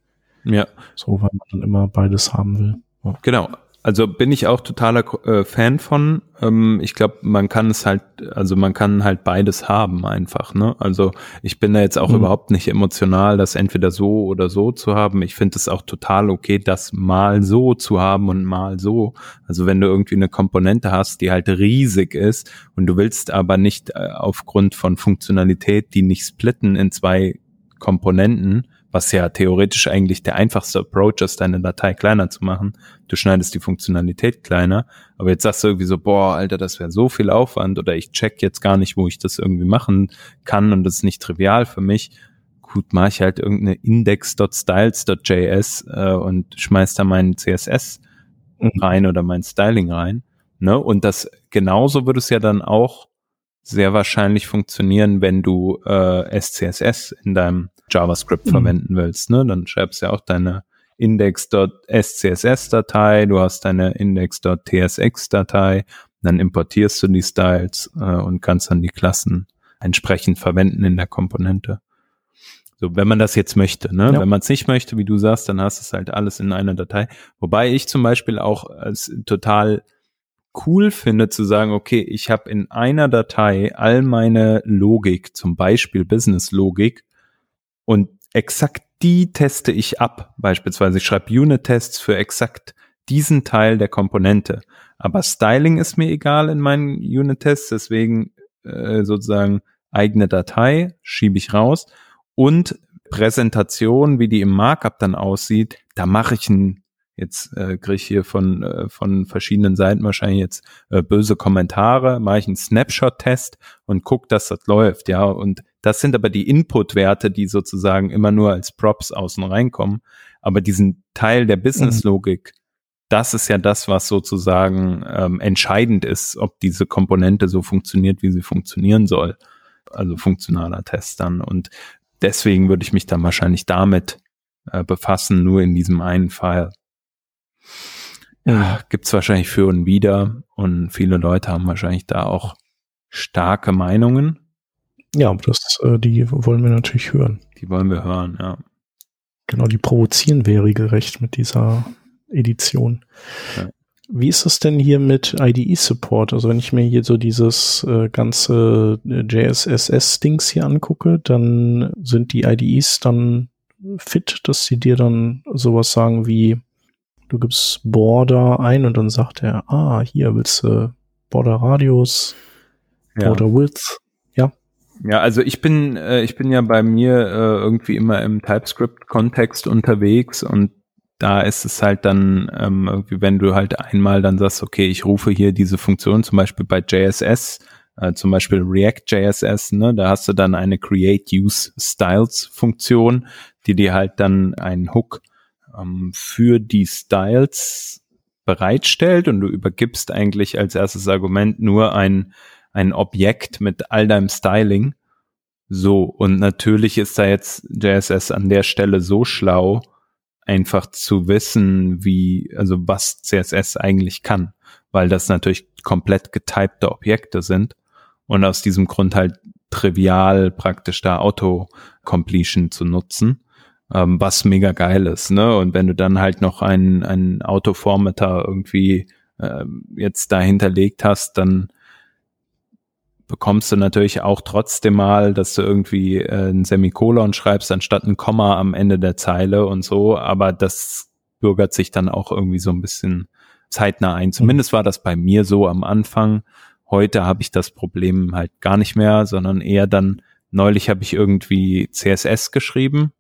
Ja. So, weil man dann immer beides haben will. Ja. Genau. Also bin ich auch totaler äh, Fan von. Ähm, ich glaube, man kann es halt, also man kann halt beides haben einfach. Ne? Also ich bin da jetzt auch mhm. überhaupt nicht emotional, das entweder so oder so zu haben. Ich finde es auch total okay, das mal so zu haben und mal so. Also wenn du irgendwie eine Komponente hast, die halt riesig ist und du willst aber nicht äh, aufgrund von Funktionalität die nicht splitten in zwei Komponenten, was ja theoretisch eigentlich der einfachste Approach ist, deine Datei kleiner zu machen. Du schneidest die Funktionalität kleiner, aber jetzt sagst du irgendwie so, boah, Alter, das wäre so viel Aufwand oder ich check jetzt gar nicht, wo ich das irgendwie machen kann und das ist nicht trivial für mich. Gut, mache ich halt irgendeine index.styles.js äh, und schmeiß da meinen CSS mhm. rein oder mein Styling rein. Ne? Und das genauso würde es ja dann auch sehr wahrscheinlich funktionieren, wenn du äh, SCSS in deinem JavaScript mhm. verwenden willst. Ne? Dann schreibst du ja auch deine index.scss-Datei, du hast deine index.tsx-Datei, dann importierst du die Styles äh, und kannst dann die Klassen entsprechend verwenden in der Komponente. So, wenn man das jetzt möchte, ne? Ja. Wenn man es nicht möchte, wie du sagst, dann hast du es halt alles in einer Datei. Wobei ich zum Beispiel auch als total cool finde zu sagen, okay, ich habe in einer Datei all meine Logik, zum Beispiel Business-Logik, und exakt die teste ich ab. Beispielsweise ich schreibe Unit-Tests für exakt diesen Teil der Komponente. Aber Styling ist mir egal in meinen Unit-Tests, deswegen äh, sozusagen eigene Datei schiebe ich raus und Präsentation, wie die im Markup dann aussieht, da mache ich ein Jetzt äh, kriege ich hier von, äh, von verschiedenen Seiten wahrscheinlich jetzt äh, böse Kommentare, mache ich einen Snapshot-Test und guck, dass das läuft, ja. Und das sind aber die Input-Werte, die sozusagen immer nur als Props außen reinkommen. Aber diesen Teil der Business-Logik, das ist ja das, was sozusagen ähm, entscheidend ist, ob diese Komponente so funktioniert, wie sie funktionieren soll. Also funktionaler Test dann. Und deswegen würde ich mich dann wahrscheinlich damit äh, befassen, nur in diesem einen File. Ja, gibt's wahrscheinlich für und wieder und viele Leute haben wahrscheinlich da auch starke Meinungen. Ja, das, äh, die wollen wir natürlich hören. Die wollen wir hören, ja. Genau, die provozieren wir regelrecht mit dieser Edition. Ja. Wie ist es denn hier mit IDE-Support? Also wenn ich mir hier so dieses äh, ganze äh, JSSS-Dings hier angucke, dann sind die IDEs dann fit, dass sie dir dann sowas sagen wie Du gibst Border ein und dann sagt er, ah, hier willst du Border Radius, Border ja. Width. Ja. Also ich bin, äh, ich bin ja bei mir äh, irgendwie immer im TypeScript-Kontext unterwegs und da ist es halt dann ähm, irgendwie, wenn du halt einmal dann sagst, okay, ich rufe hier diese Funktion, zum Beispiel bei JSS, äh, zum Beispiel React JSS, ne, da hast du dann eine Create Use Styles Funktion, die dir halt dann einen Hook ähm, für die Styles bereitstellt und du übergibst eigentlich als erstes Argument nur ein, ein Objekt mit all deinem Styling. So, und natürlich ist da jetzt JSS an der Stelle so schlau, einfach zu wissen, wie, also was CSS eigentlich kann, weil das natürlich komplett getypte Objekte sind und aus diesem Grund halt trivial praktisch da Auto-Completion zu nutzen, ähm, was mega geil ist, ne? Und wenn du dann halt noch einen, einen Auto-Formatter irgendwie ähm, jetzt dahinterlegt hast, dann bekommst du natürlich auch trotzdem mal, dass du irgendwie äh, ein Semikolon schreibst anstatt ein Komma am Ende der Zeile und so, aber das bürgert sich dann auch irgendwie so ein bisschen zeitnah ein. Zumindest war das bei mir so am Anfang. Heute habe ich das Problem halt gar nicht mehr, sondern eher dann, neulich habe ich irgendwie CSS geschrieben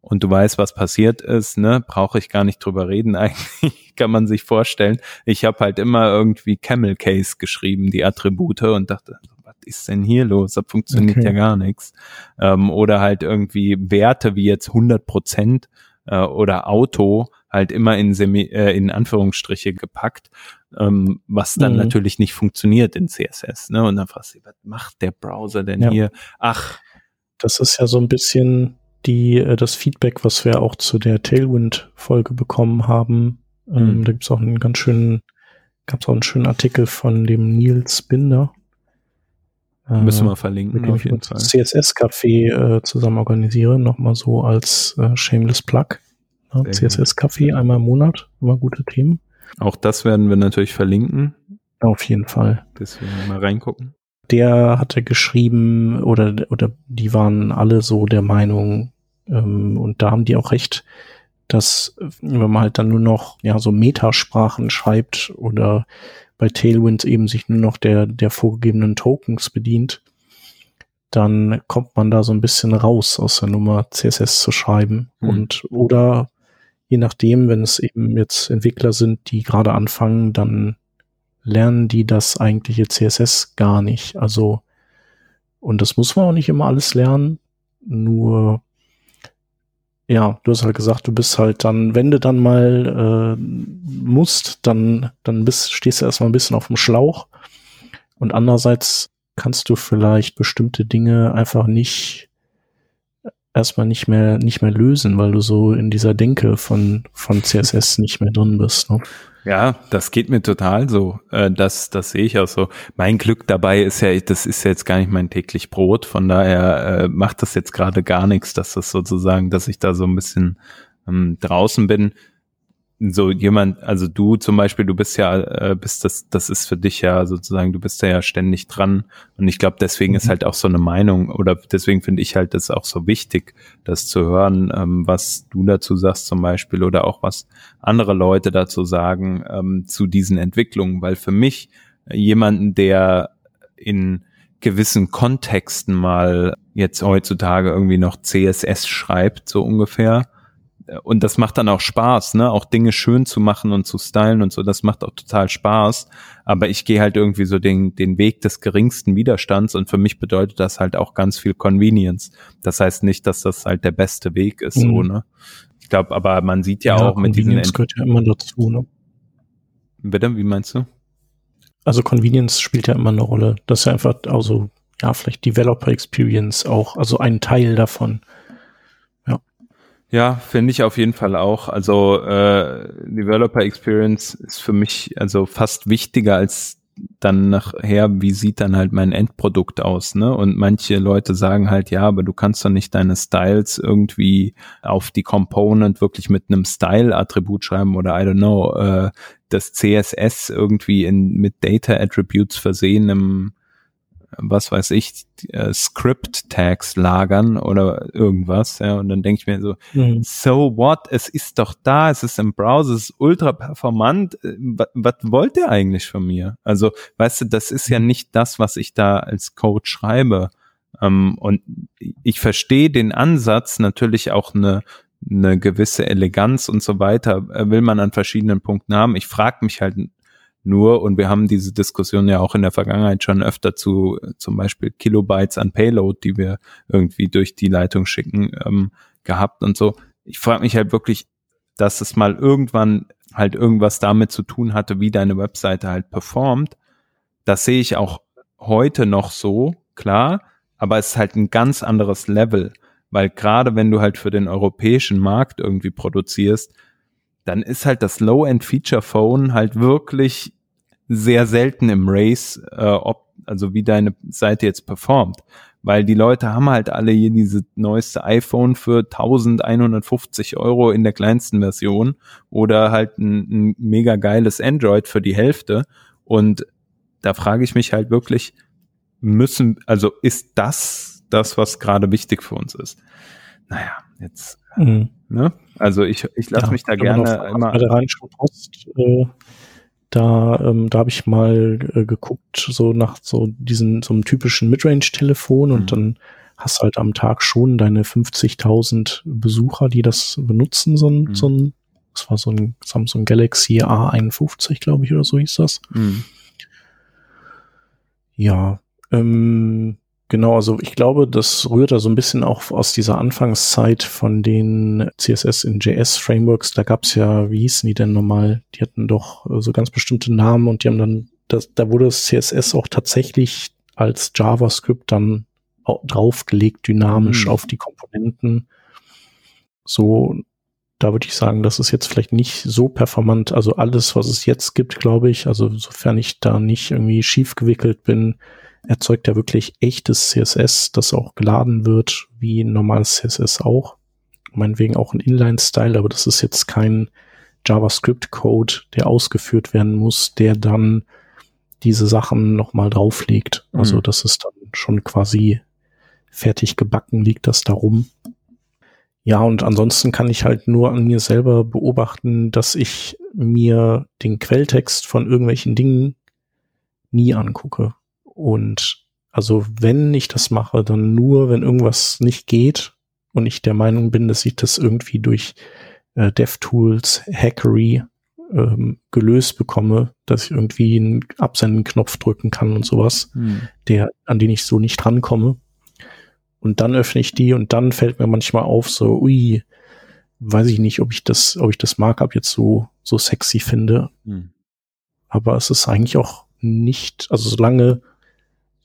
und du weißt, was passiert ist, ne? Brauche ich gar nicht drüber reden. *laughs* Eigentlich kann man sich vorstellen. Ich habe halt immer irgendwie Camel Case geschrieben, die Attribute und dachte, was ist denn hier los? Da funktioniert okay. ja gar nichts. Ähm, oder halt irgendwie Werte wie jetzt 100 Prozent äh, oder Auto halt immer in, Semi äh, in Anführungsstriche gepackt, ähm, was dann mhm. natürlich nicht funktioniert in CSS. Ne? Und dann fragst du, was macht der Browser denn ja. hier? Ach. Das ist ja so ein bisschen die, äh, das Feedback, was wir auch zu der Tailwind-Folge bekommen haben. Ähm, mhm. Da gibt's auch einen ganz schönen, gab's auch einen schönen Artikel von dem Nils Binder. Äh, Müssen wir verlinken, auf jeden Fall. CSS-Café äh, zusammen organisiere, nochmal so als äh, Shameless Plug. Ja, CSS-Café einmal im Monat, immer gute Themen. Auch das werden wir natürlich verlinken. Auf jeden Fall. Deswegen mal reingucken der hatte geschrieben oder oder die waren alle so der Meinung ähm, und da haben die auch recht, dass wenn man halt dann nur noch ja so Metasprachen schreibt oder bei Tailwind eben sich nur noch der der vorgegebenen Tokens bedient, dann kommt man da so ein bisschen raus aus der Nummer CSS zu schreiben mhm. und oder je nachdem, wenn es eben jetzt Entwickler sind, die gerade anfangen, dann lernen die das eigentliche CSS gar nicht. Also, und das muss man auch nicht immer alles lernen. Nur, ja, du hast halt gesagt, du bist halt dann, wenn du dann mal äh, musst, dann, dann bist, stehst du erstmal ein bisschen auf dem Schlauch. Und andererseits kannst du vielleicht bestimmte Dinge einfach nicht erstmal nicht mehr nicht mehr lösen, weil du so in dieser Denke von von CSS nicht mehr drin bist. Ne? Ja, das geht mir total so. Äh, das, das sehe ich auch so. Mein Glück dabei ist ja, das ist jetzt gar nicht mein täglich Brot. Von daher äh, macht das jetzt gerade gar nichts, dass das sozusagen, dass ich da so ein bisschen ähm, draußen bin so jemand, also du zum Beispiel, du bist ja, äh, bist das, das ist für dich ja sozusagen, du bist da ja ständig dran. Und ich glaube, deswegen mhm. ist halt auch so eine Meinung oder deswegen finde ich halt das auch so wichtig, das zu hören, ähm, was du dazu sagst zum Beispiel oder auch was andere Leute dazu sagen ähm, zu diesen Entwicklungen, weil für mich äh, jemanden, der in gewissen Kontexten mal jetzt heutzutage irgendwie noch CSS schreibt, so ungefähr, und das macht dann auch Spaß, ne? Auch Dinge schön zu machen und zu stylen und so, das macht auch total Spaß. Aber ich gehe halt irgendwie so den, den Weg des geringsten Widerstands und für mich bedeutet das halt auch ganz viel Convenience. Das heißt nicht, dass das halt der beste Weg ist, mhm. so, ne? Ich glaube, aber man sieht ja, ja auch mit diesen. Convenience gehört ja immer dazu, ne? Bitte, wie meinst du? Also Convenience spielt ja immer eine Rolle. Das ist ja einfach, also, ja, vielleicht Developer Experience auch, also ein Teil davon. Ja, finde ich auf jeden Fall auch. Also äh, Developer Experience ist für mich also fast wichtiger als dann nachher, wie sieht dann halt mein Endprodukt aus, ne? Und manche Leute sagen halt, ja, aber du kannst doch nicht deine Styles irgendwie auf die Component wirklich mit einem Style-Attribut schreiben oder I don't know, äh, das CSS irgendwie in mit Data Attributes versehen im was weiß ich, äh, Script-Tags lagern oder irgendwas, ja, und dann denke ich mir so, mhm. so what, es ist doch da, es ist im Browser, es ist ultra performant, äh, was wollt ihr eigentlich von mir? Also, weißt du, das ist ja nicht das, was ich da als Code schreibe. Ähm, und ich verstehe den Ansatz, natürlich auch eine, eine gewisse Eleganz und so weiter, äh, will man an verschiedenen Punkten haben. Ich frage mich halt nur, und wir haben diese Diskussion ja auch in der Vergangenheit schon öfter zu zum Beispiel Kilobytes an Payload, die wir irgendwie durch die Leitung schicken, ähm, gehabt und so. Ich frage mich halt wirklich, dass es mal irgendwann halt irgendwas damit zu tun hatte, wie deine Webseite halt performt. Das sehe ich auch heute noch so, klar, aber es ist halt ein ganz anderes Level, weil gerade wenn du halt für den europäischen Markt irgendwie produzierst, dann ist halt das Low-End-Feature-Phone halt wirklich sehr selten im Race, äh, ob, also wie deine Seite jetzt performt. Weil die Leute haben halt alle hier diese neueste iPhone für 1150 Euro in der kleinsten Version oder halt ein, ein mega geiles Android für die Hälfte. Und da frage ich mich halt wirklich, müssen, also ist das das, was gerade wichtig für uns ist? Naja, jetzt, mhm. ne? Also ich, ich lasse ja, mich da gerne immer. Bei der Rheinischen Post, äh, da, ähm, da habe ich mal äh, geguckt, so nach so diesen, so einem typischen Midrange-Telefon und mhm. dann hast halt am Tag schon deine 50.000 Besucher, die das benutzen, so ein, mhm. so ein, das war so ein Samsung Galaxy A51, glaube ich, oder so hieß das. Mhm. Ja, ähm, Genau, also ich glaube, das rührt da so ein bisschen auch aus dieser Anfangszeit von den CSS in JS Frameworks. Da gab's ja, wie hießen die denn nochmal? Die hatten doch äh, so ganz bestimmte Namen und die haben dann, das, da wurde das CSS auch tatsächlich als JavaScript dann draufgelegt, dynamisch mhm. auf die Komponenten. So, da würde ich sagen, das ist jetzt vielleicht nicht so performant. Also alles, was es jetzt gibt, glaube ich, also sofern ich da nicht irgendwie schief gewickelt bin, erzeugt er wirklich echtes CSS, das auch geladen wird, wie normales CSS auch. Meinetwegen auch ein Inline-Style, aber das ist jetzt kein JavaScript-Code, der ausgeführt werden muss, der dann diese Sachen nochmal drauflegt. Also mhm. Also das ist dann schon quasi fertig gebacken, liegt das darum. Ja, und ansonsten kann ich halt nur an mir selber beobachten, dass ich mir den Quelltext von irgendwelchen Dingen nie angucke. Und also wenn ich das mache, dann nur, wenn irgendwas nicht geht und ich der Meinung bin, dass ich das irgendwie durch äh, DevTools, Hackery ähm, gelöst bekomme, dass ich irgendwie einen Absenden-Knopf drücken kann und sowas, hm. der, an den ich so nicht rankomme. Und dann öffne ich die und dann fällt mir manchmal auf, so, ui, weiß ich nicht, ob ich das, ob ich das Markup jetzt so, so sexy finde. Hm. Aber es ist eigentlich auch nicht, also solange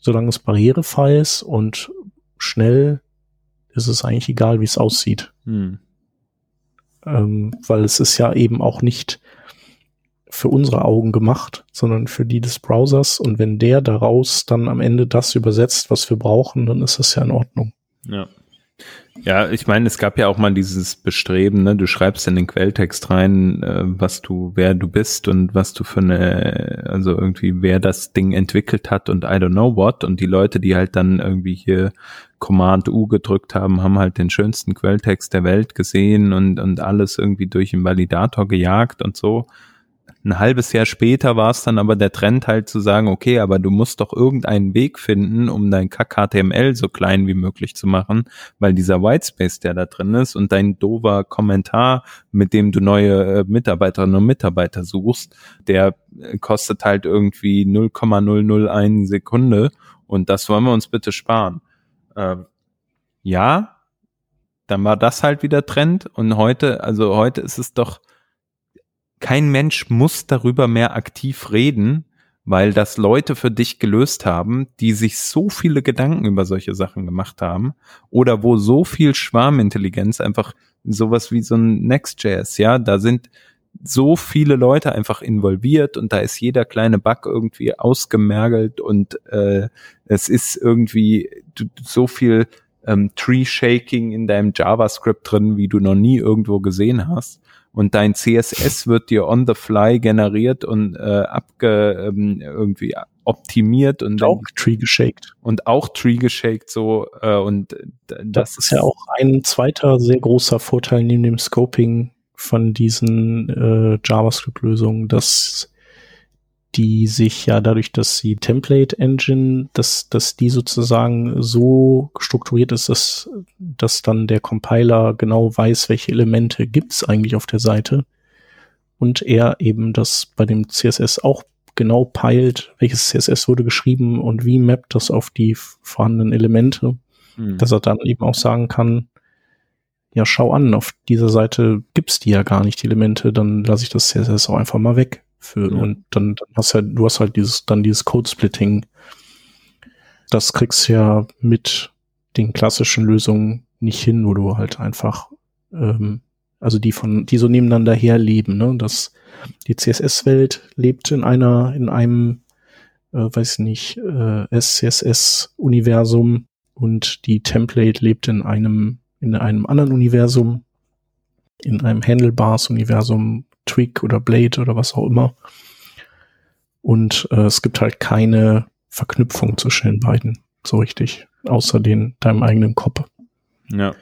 solange es barrierefrei ist und schnell, ist es eigentlich egal, wie es aussieht. Hm. Ähm, weil es ist ja eben auch nicht für unsere Augen gemacht, sondern für die des Browsers. Und wenn der daraus dann am Ende das übersetzt, was wir brauchen, dann ist das ja in Ordnung. Ja. Ja, ich meine, es gab ja auch mal dieses Bestreben, ne? du schreibst in den Quelltext rein, äh, was du, wer du bist und was du für eine, also irgendwie, wer das Ding entwickelt hat und I don't know what. Und die Leute, die halt dann irgendwie hier Command U gedrückt haben, haben halt den schönsten Quelltext der Welt gesehen und, und alles irgendwie durch den Validator gejagt und so. Ein halbes Jahr später war es dann aber der Trend halt zu sagen, okay, aber du musst doch irgendeinen Weg finden, um dein Kack-HTML so klein wie möglich zu machen, weil dieser Whitespace, der da drin ist und dein dover Kommentar, mit dem du neue äh, Mitarbeiterinnen und Mitarbeiter suchst, der äh, kostet halt irgendwie 0,001 Sekunde und das wollen wir uns bitte sparen. Ähm, ja, dann war das halt wieder Trend und heute, also heute ist es doch kein Mensch muss darüber mehr aktiv reden, weil das Leute für dich gelöst haben, die sich so viele Gedanken über solche Sachen gemacht haben oder wo so viel Schwarmintelligenz einfach sowas wie so ein Next.js, ja, da sind so viele Leute einfach involviert und da ist jeder kleine Bug irgendwie ausgemergelt und äh, es ist irgendwie so viel ähm, Tree-Shaking in deinem JavaScript drin, wie du noch nie irgendwo gesehen hast. Und dein CSS wird dir on the fly generiert und äh, abge ähm, irgendwie optimiert und auch Tree geshaked. Und auch Tree geshaked so äh, und das, das ist ja auch ein zweiter sehr großer Vorteil neben dem Scoping von diesen äh, JavaScript-Lösungen, dass die sich ja dadurch, dass sie Template Engine, dass, dass die sozusagen so strukturiert ist, dass, dass dann der Compiler genau weiß, welche Elemente gibt's eigentlich auf der Seite. Und er eben das bei dem CSS auch genau peilt, welches CSS wurde geschrieben und wie mappt das auf die vorhandenen Elemente, mhm. dass er dann eben auch sagen kann, ja, schau an, auf dieser Seite gibt's die ja gar nicht, die Elemente, dann lasse ich das CSS auch einfach mal weg. Für, ja. Und dann, dann hast halt, du hast halt dieses, dann dieses Code-Splitting. Das kriegst du ja mit den klassischen Lösungen nicht hin, wo du halt einfach, ähm, also die von, die so nebeneinander herleben, ne? Das, die CSS-Welt lebt in einer, in einem, äh, weiß nicht, äh, SCSS-Universum und die Template lebt in einem, in einem anderen Universum, in einem Handlebars-Universum, Twig oder Blade oder was auch immer. Und äh, es gibt halt keine Verknüpfung zwischen den beiden, so richtig, außer den, deinem eigenen Kopf. Ja.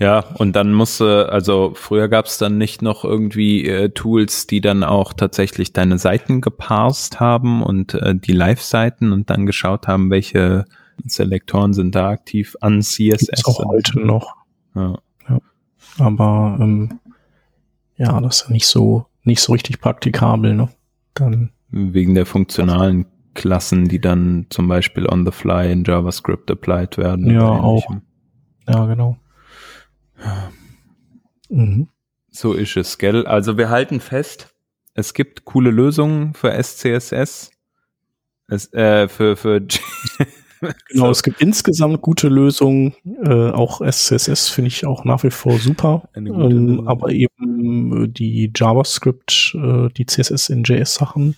Ja, und dann musste, also früher gab es dann nicht noch irgendwie äh, Tools, die dann auch tatsächlich deine Seiten geparst haben und äh, die Live-Seiten und dann geschaut haben, welche Selektoren sind da aktiv an CSS. Gibt's auch heute noch. Ja. ja. Aber ähm, ja, das ist ja nicht so, nicht so richtig praktikabel, ne? Dann. Wegen der funktionalen Klassen, die dann zum Beispiel on the fly in JavaScript applied werden. Ja, auch. Ja, genau. Mhm. So ist es, gell? Also wir halten fest, es gibt coole Lösungen für SCSS. Es, äh, für, für *laughs* genau, so. es gibt insgesamt gute Lösungen. Äh, auch SCSS finde ich auch nach wie vor super. Ähm, aber eben äh, die JavaScript, äh, die CSS in JS-Sachen.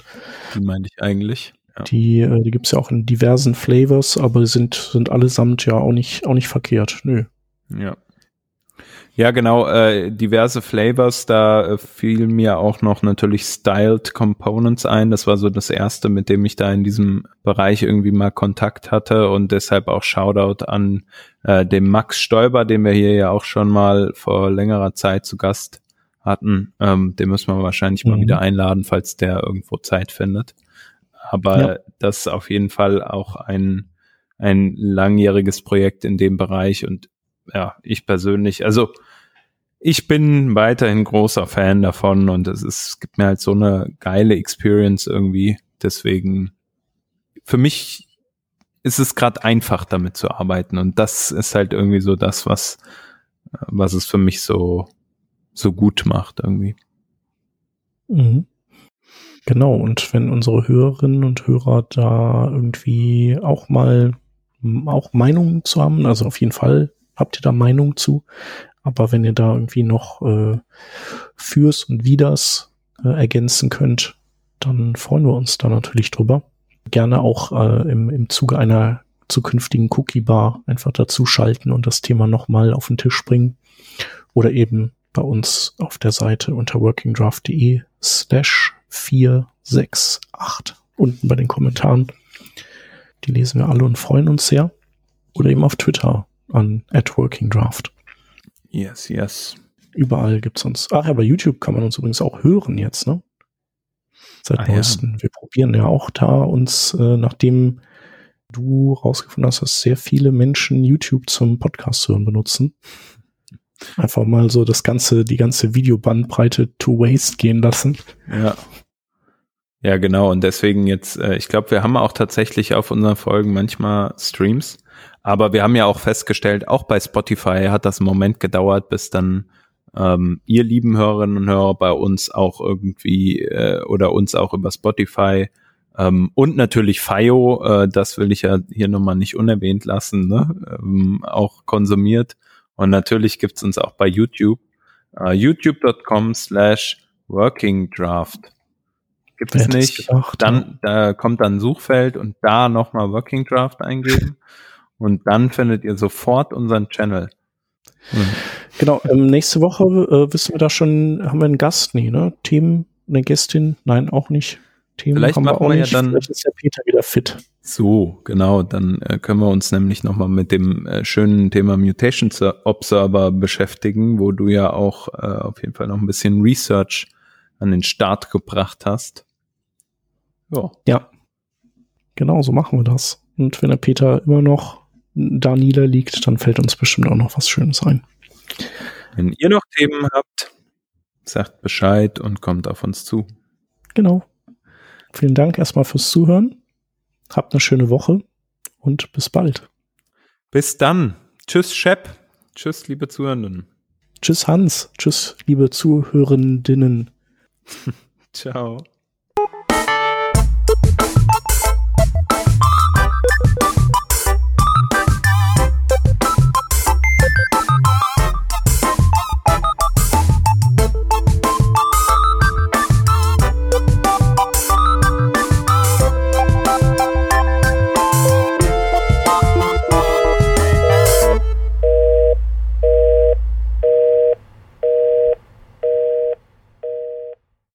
Die meine ich eigentlich. Ja. Die, äh, die gibt es ja auch in diversen Flavors, aber sind, sind allesamt ja auch nicht, auch nicht verkehrt. Nö. Ja. Ja, genau, äh, diverse Flavors, da äh, fiel mir auch noch natürlich Styled Components ein. Das war so das erste, mit dem ich da in diesem Bereich irgendwie mal Kontakt hatte und deshalb auch Shoutout an äh, dem Max Stoiber, den wir hier ja auch schon mal vor längerer Zeit zu Gast hatten. Ähm, den müssen wir wahrscheinlich mhm. mal wieder einladen, falls der irgendwo Zeit findet. Aber ja. das ist auf jeden Fall auch ein, ein langjähriges Projekt in dem Bereich und ja, ich persönlich, also ich bin weiterhin großer Fan davon und es, ist, es gibt mir halt so eine geile Experience irgendwie. Deswegen, für mich ist es gerade einfach damit zu arbeiten und das ist halt irgendwie so das, was, was es für mich so, so gut macht irgendwie. Mhm. Genau, und wenn unsere Hörerinnen und Hörer da irgendwie auch mal auch Meinungen zu haben, also auf jeden Fall habt ihr da Meinung zu. Aber wenn ihr da irgendwie noch äh, Fürs und Widers äh, ergänzen könnt, dann freuen wir uns da natürlich drüber. Gerne auch äh, im, im Zuge einer zukünftigen Cookie-Bar einfach dazu schalten und das Thema nochmal auf den Tisch bringen. Oder eben bei uns auf der Seite unter workingdraft.de slash 468 unten bei den Kommentaren. Die lesen wir alle und freuen uns sehr. Oder eben auf Twitter an at Working Draft. Yes, yes. Überall gibt's uns. Ach ja, bei YouTube kann man uns übrigens auch hören jetzt, ne? Seit ah, neuestem. Ja. Wir probieren ja auch da uns, äh, nachdem du rausgefunden hast, dass sehr viele Menschen YouTube zum Podcast hören benutzen. Einfach mal so das ganze, die ganze Videobandbreite to waste gehen lassen. Ja. Ja, genau. Und deswegen jetzt, äh, ich glaube, wir haben auch tatsächlich auf unseren Folgen manchmal Streams. Aber wir haben ja auch festgestellt, auch bei Spotify hat das einen Moment gedauert, bis dann ähm, ihr lieben Hörerinnen und Hörer bei uns auch irgendwie äh, oder uns auch über Spotify ähm, und natürlich FIO, äh, das will ich ja hier nochmal nicht unerwähnt lassen, ne? ähm, auch konsumiert. Und natürlich gibt's uns auch bei YouTube. Uh, youtube.com slash working draft. Gibt es nicht. Gedacht, dann, da kommt dann ein Suchfeld und da nochmal Working Draft eingeben. *laughs* Und dann findet ihr sofort unseren Channel. Hm. Genau, ähm, nächste Woche äh, wissen wir da schon, haben wir einen Gast? Nee, ne? Themen, eine Gästin? Nein, auch nicht. Themen Vielleicht machen wir, auch wir nicht. ja dann. Vielleicht ist der Peter wieder fit. So, genau. Dann äh, können wir uns nämlich nochmal mit dem äh, schönen Thema Mutation Observer beschäftigen, wo du ja auch äh, auf jeden Fall noch ein bisschen Research an den Start gebracht hast. Ja. Ja. Genau, so machen wir das. Und wenn der Peter immer noch da niederliegt, dann fällt uns bestimmt auch noch was Schönes ein. Wenn ihr noch Themen habt, sagt Bescheid und kommt auf uns zu. Genau. Vielen Dank erstmal fürs Zuhören. Habt eine schöne Woche und bis bald. Bis dann. Tschüss, Shep. Tschüss, liebe Zuhörenden. Tschüss, Hans. Tschüss, liebe Zuhörendinnen. *laughs* Ciao.